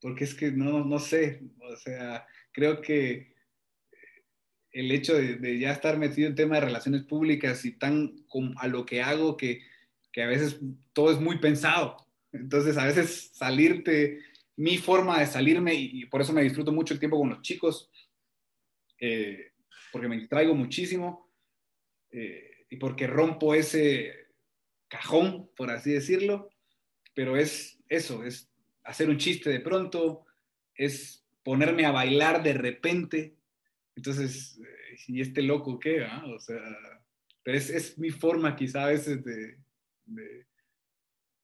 Porque es que no, no sé, o sea, creo que el hecho de, ya estar metido en tema de relaciones públicas y tan a lo que hago que, que a veces todo es muy pensado. Entonces, a veces salirte, mi forma de salirme, y, por eso me disfruto mucho el tiempo con los chicos, eh, porque me distraigo muchísimo eh, y porque rompo ese cajón, por así decirlo, pero es eso, es hacer un chiste de pronto, es ponerme a bailar de repente, entonces, eh, ¿y este loco qué? Ah? O sea, pero es, es, mi forma quizá a veces de, de,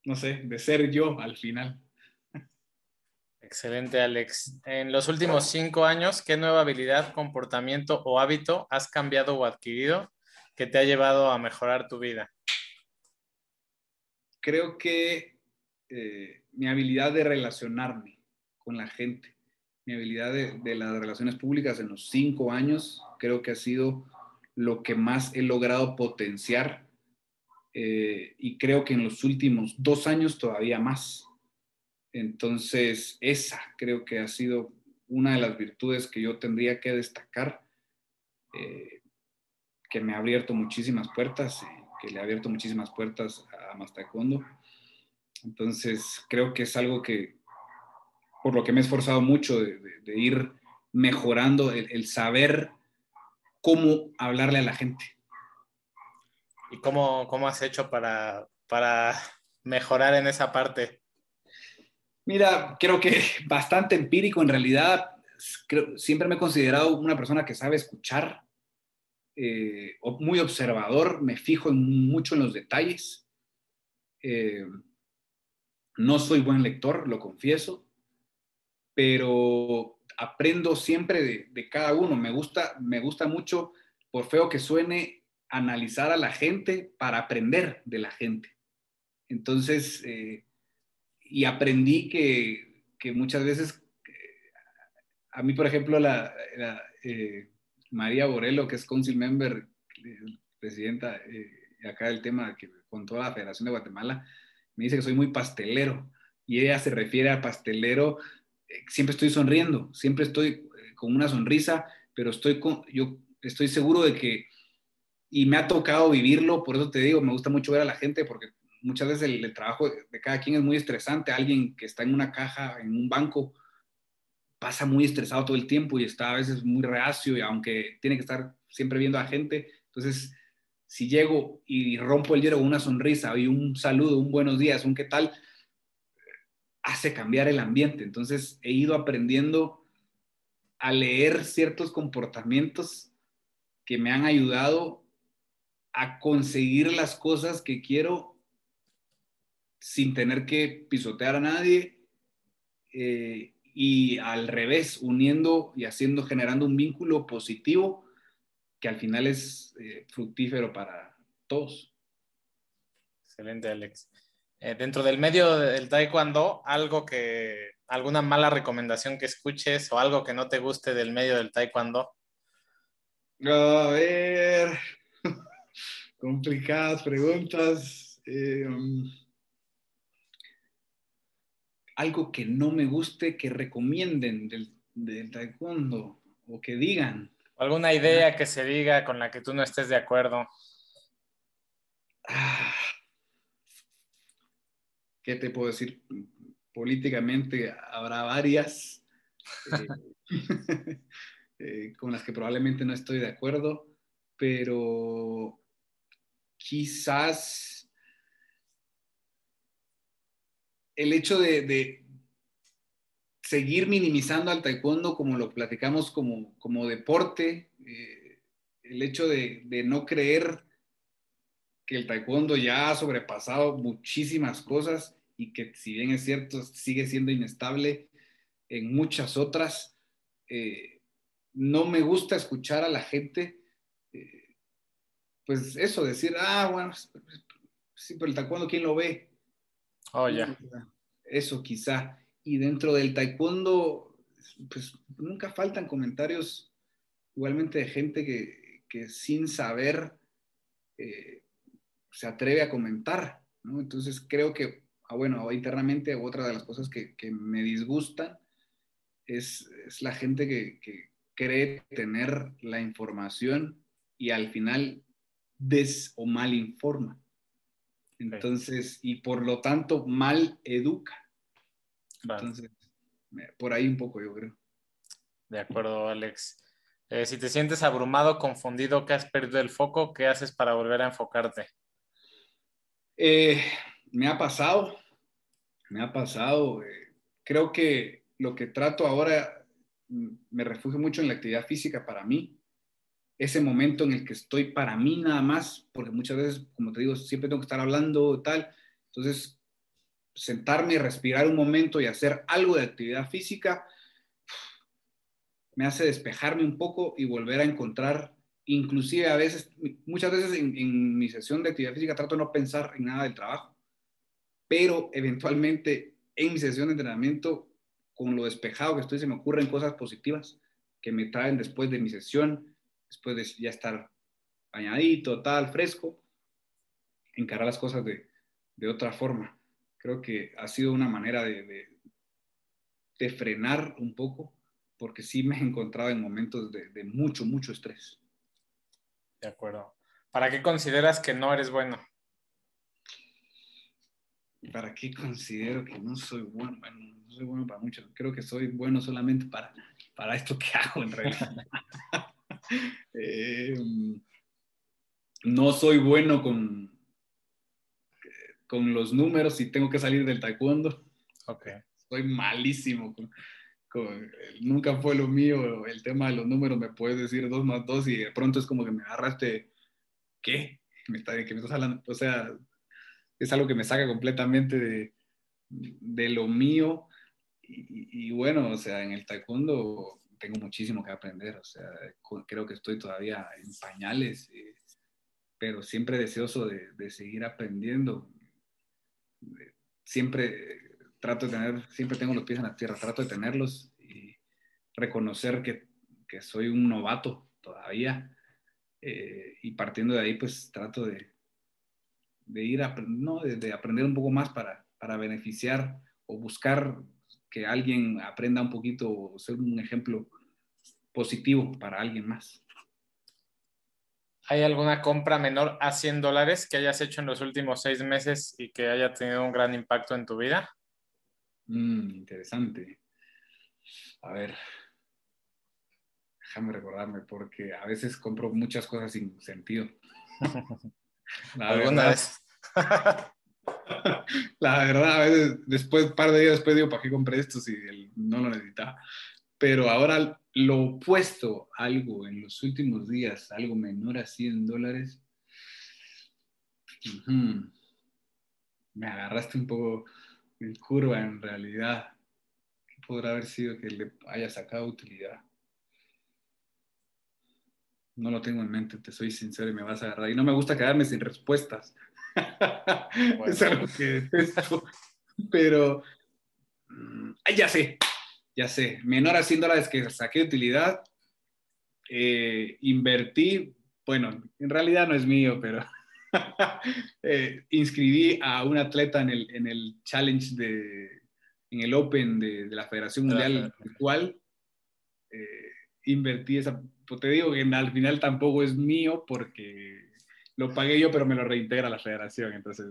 no sé, de ser yo al final. Excelente, Alex. En los últimos cinco años, ¿qué nueva habilidad, comportamiento o hábito has cambiado o adquirido que te ha llevado a mejorar tu vida? Creo que eh, mi habilidad de relacionarme con la gente, mi habilidad de, las relaciones públicas en los cinco años, creo que ha sido lo que más he logrado potenciar eh, y creo que en los últimos dos años todavía más. Entonces, esa creo que ha sido una de las virtudes que yo tendría que destacar, eh, que me ha abierto muchísimas puertas, que le ha abierto muchísimas puertas a Mastacondo. Entonces, creo que es algo que, por lo que me he esforzado mucho de, ir mejorando, el, saber cómo hablarle a la gente. ¿Y cómo, cómo has hecho para, para mejorar en esa parte? Mira, creo que bastante empírico en realidad. siempre me he considerado una persona que sabe escuchar, eh, muy observador, me fijo mucho en los detalles. Eh, no soy buen lector, lo confieso, pero aprendo siempre de, cada uno. Me gusta, me gusta mucho, por feo que suene, analizar a la gente para aprender de la gente. Entonces, eh, y aprendí que, que muchas veces, a mí, por ejemplo, la, María Borelo, que es council member, presidenta eh, acá del tema que con toda la Federación de Guatemala, me dice que soy muy pastelero y ella se refiere a pastelero, siempre estoy sonriendo, siempre estoy con una sonrisa, pero estoy con, yo estoy seguro de que, y me ha tocado vivirlo, por eso te digo, me gusta mucho ver a la gente porque muchas veces el, trabajo de cada quien es muy estresante. Alguien que está en una caja, en un banco, pasa muy estresado todo el tiempo y está a veces muy reacio, y aunque tiene que estar siempre viendo a gente. Entonces, si llego y rompo el hielo con una sonrisa y un saludo, un buenos días, un qué tal, hace cambiar el ambiente. Entonces, he ido aprendiendo a leer ciertos comportamientos que me han ayudado a conseguir las cosas que quiero sin tener que pisotear a nadie eh, y al revés, uniendo y haciendo, generando un vínculo positivo que al final es eh, fructífero para todos. Excelente, Alex. Eh, dentro del medio del taekwondo, algo que, alguna mala recomendación que escuches o algo que no te guste del medio del taekwondo. A ver, complicadas preguntas. Algo que no me guste, que recomienden del, del taekwondo o que digan. ¿Alguna idea que se diga con la que tú no estés de acuerdo? Ah, ¿Qué te puedo decir? Políticamente habrá varias eh, eh, con las que probablemente no estoy de acuerdo, pero quizás el hecho de, seguir minimizando al taekwondo como lo platicamos como, como deporte, eh, el hecho de, no creer que el taekwondo ya ha sobrepasado muchísimas cosas y que si bien es cierto sigue siendo inestable en muchas otras, eh, no me gusta escuchar a la gente, eh, pues eso, decir, ah, bueno, sí, pero el taekwondo, ¿quién lo ve? Oh, ya. Eso quizá. Y dentro del taekwondo, pues nunca faltan comentarios igualmente de gente que, sin saber eh, se atreve a comentar, ¿no? Entonces creo que, ah, bueno, internamente otra de las cosas que, me disgustan es, la gente que, que, cree tener la información y al final des o mal informa. Entonces, y por lo tanto, mal educa. Entonces, por ahí un poco, yo creo. De acuerdo, Alex. Eh, si te sientes abrumado, confundido, que has perdido el foco, ¿qué haces para volver a enfocarte? Eh, me ha pasado, me ha pasado. Eh, creo que lo que trato ahora mm, me refugio mucho en la actividad física para mí ese momento en el que estoy para mí nada más, porque muchas veces, como te digo, siempre tengo que estar hablando tal. Entonces, sentarme, respirar un momento y hacer algo de actividad física me hace despejarme un poco y volver a encontrar, inclusive a veces, muchas veces en, mi sesión de actividad física trato de no pensar en nada del trabajo, pero eventualmente en mi sesión de entrenamiento, con lo despejado que estoy, se me ocurren cosas positivas que me traen después de mi sesión después de ya estar bañadito, tal, fresco, encarar las cosas de, otra forma. Creo que ha sido una manera de, de, frenar un poco, porque sí me he encontrado en momentos de, mucho, mucho estrés. De acuerdo. ¿Para qué consideras que no eres bueno? ¿Para qué considero que no soy bueno? Bueno, no soy bueno para mucho. Creo que soy bueno solamente para, para esto que hago en realidad. Eh, no soy bueno con, con los números y tengo que salir del taekwondo. Okay. Soy malísimo. nunca fue lo mío el tema de los números. Me puedes decir dos más dos y de pronto es como que me agarraste. ¿Qué? Me está, me estás hablando? O sea, es algo que me saca completamente de, de lo mío. Y, y, bueno, o sea, en el taekwondo tengo muchísimo que aprender, o sea, creo que estoy todavía en pañales, eh, pero siempre deseoso de, seguir aprendiendo. Siempre trato de tener, siempre tengo los pies en la tierra, trato de tenerlos y reconocer que, que soy un novato todavía. Eh, y partiendo de ahí, pues trato de, de ir a, no, de, aprender un poco más para, para beneficiar o buscar que alguien aprenda un poquito o ser un ejemplo positivo para alguien más. ¿Hay alguna compra menor a 100 dólares que hayas hecho en los últimos seis meses y que haya tenido un gran impacto en tu vida? Mm, interesante. A ver, déjame recordarme porque a veces compro muchas cosas sin sentido. ¿Alguna vez? La verdad, a veces después, un par de días después digo, ¿para qué compré esto si no lo necesitaba? Pero ahora lo opuesto, algo en los últimos días, algo menor a 100 dólares, me agarraste un poco en curva en realidad. ¿Qué podrá haber sido que le haya sacado utilidad? No lo tengo en mente, te soy sincero y me vas a agarrar. Y no me gusta quedarme sin respuestas. es algo que Pero, mm, ya sé, ya sé, menor a 100 dólares que saqué de utilidad, eh, invertí, bueno, en realidad no es mío, pero eh, inscribí a un atleta en el, en el challenge de, en el Open de, la Federación Mundial actual. Eh, invertí esa, pues te digo que al final tampoco es mío porque lo pagué yo, pero me lo reintegra la federación, entonces...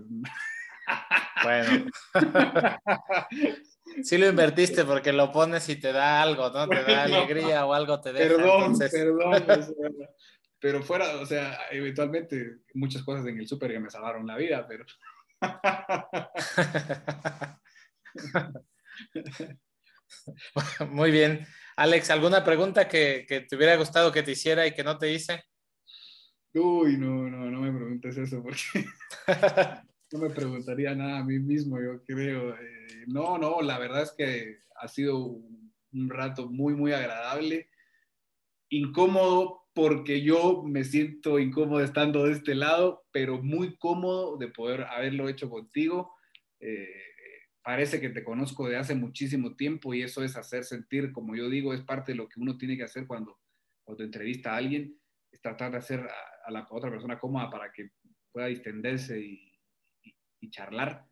Bueno. Sí lo invertiste porque lo pones y te da algo, ¿no? Te da alegría o algo te deja. Perdón, perdón. pero fuera, o sea, eventualmente muchas cosas en el súper que me salvaron la vida, pero... Muy bien. Alex, ¿alguna pregunta que, que, te hubiera gustado que te hiciera y que no te hice? Uy, no, no, no me preguntes eso porque no me preguntaría nada a mí mismo, yo creo. Eh, no, no, la verdad es que ha sido un rato muy, muy agradable. Incómodo porque yo me siento incómodo estando de este lado, pero muy cómodo de poder haberlo hecho contigo. Eh, parece que te conozco de hace muchísimo tiempo y eso es hacer sentir, como yo digo, es parte de lo que uno tiene que hacer cuando, cuando entrevista a alguien, es tratar de hacer a, la otra persona cómoda para que pueda distenderse y, charlar.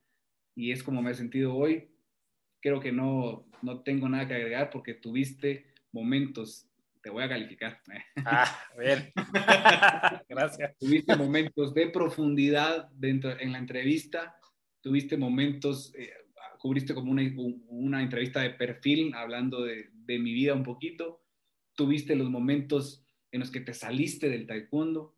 Y es como me he sentido hoy. Creo que no, no tengo nada que agregar porque tuviste momentos, te voy a calificar. Ah, bien. Gracias. Tuviste momentos de profundidad dentro, en la entrevista, tuviste momentos, eh, cubriste como una, una, entrevista de perfil hablando de, de, mi vida un poquito, tuviste los momentos en los que te saliste del taekwondo.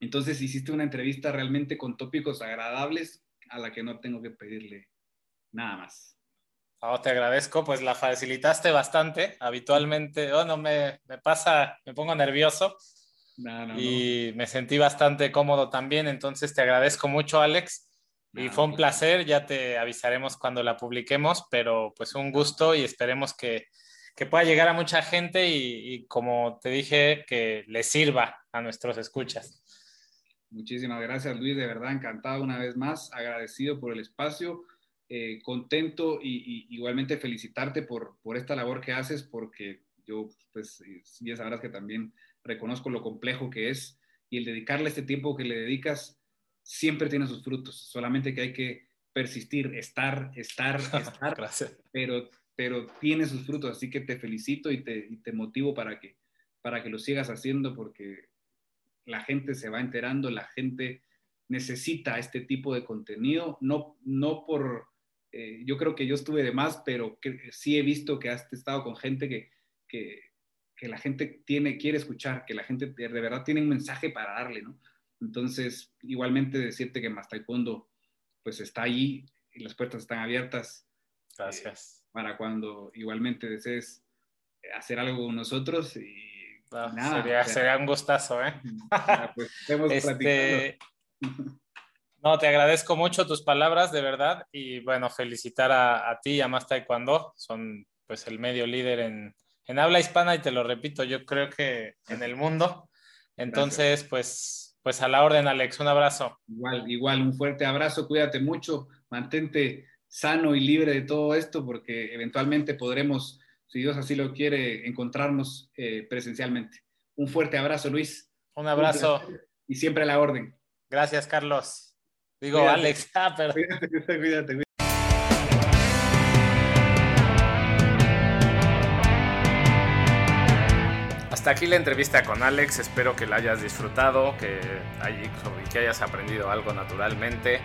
Entonces hiciste una entrevista realmente con tópicos agradables a la que no tengo que pedirle nada más. Oh, te agradezco, pues la facilitaste bastante. Habitualmente, oh, no me, me pasa, me pongo nervioso y me sentí bastante cómodo también. Entonces te agradezco mucho, Alex. Y fue un placer, ya te avisaremos cuando la publiquemos, pero pues un gusto y esperemos que, que pueda llegar a mucha gente y, como te dije, que le sirva a nuestros escuchas. Muchísimas gracias Luis, de verdad encantado una vez más, agradecido por el espacio, eh, contento y, igualmente felicitarte por, por esta labor que haces porque yo pues ya sabrás que también reconozco lo complejo que es y el dedicarle este tiempo que le dedicas siempre tiene sus frutos, solamente que hay que persistir, estar, estar, estar, pero, pero tiene sus frutos, así que te felicito y te, y te motivo para que, para que lo sigas haciendo porque la gente se va enterando, la gente necesita este tipo de contenido, no, no por, eh, yo creo que yo estuve de más, pero que, sí he visto que has estado con gente que, que, que, la gente tiene, quiere escuchar, que la gente de verdad tiene un mensaje para darle, ¿no? Entonces, igualmente decirte que Más Taekwondo pues está ahí y las puertas están abiertas. Gracias. Eh, para cuando igualmente desees hacer algo con nosotros y nada, sería, un gustazo, ¿eh? Pues, este, no, te agradezco mucho tus palabras, de verdad, y bueno, felicitar a, ti y a Más Taekwondo, son pues el medio líder en, en habla hispana y te lo repito, yo creo que en el mundo. Entonces, pues pues a la orden, Alex, un abrazo. Igual, igual, un fuerte abrazo, cuídate mucho, mantente sano y libre de todo esto, porque eventualmente podremos, si Dios así lo quiere, encontrarnos eh, presencialmente. Un fuerte abrazo, Luis. Un abrazo. y siempre a la orden. Gracias, Carlos. Digo, Alex. Ah, cuídate, cuídate. Hasta aquí la entrevista con Alex, espero que la hayas disfrutado, que, que hayas aprendido algo naturalmente.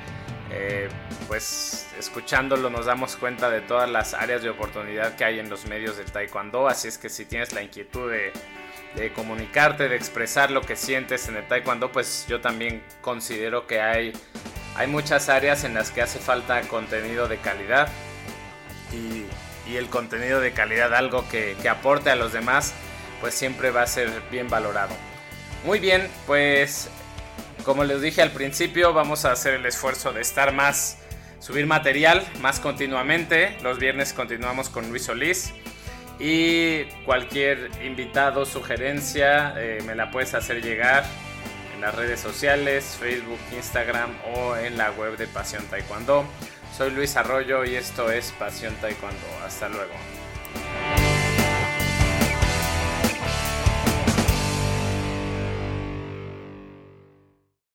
Eh, pues escuchándolo nos damos cuenta de todas las áreas de oportunidad que hay en los medios del taekwondo, así es que si tienes la inquietud de, comunicarte, de expresar lo que sientes en el taekwondo, pues yo también considero que hay, hay muchas áreas en las que hace falta contenido de calidad y, el contenido de calidad, algo que, que aporte a los demás pues siempre va a ser bien valorado. Muy bien, pues como les dije al principio, vamos a hacer el esfuerzo de estar más, subir material más continuamente. Los viernes continuamos con Luis Solís. Y cualquier invitado, sugerencia, eh, me la puedes hacer llegar en las redes sociales, Facebook, Instagram o en la web de Pasión Taekwondo. Soy Luis Arroyo y esto es Pasión Taekwondo. Hasta luego.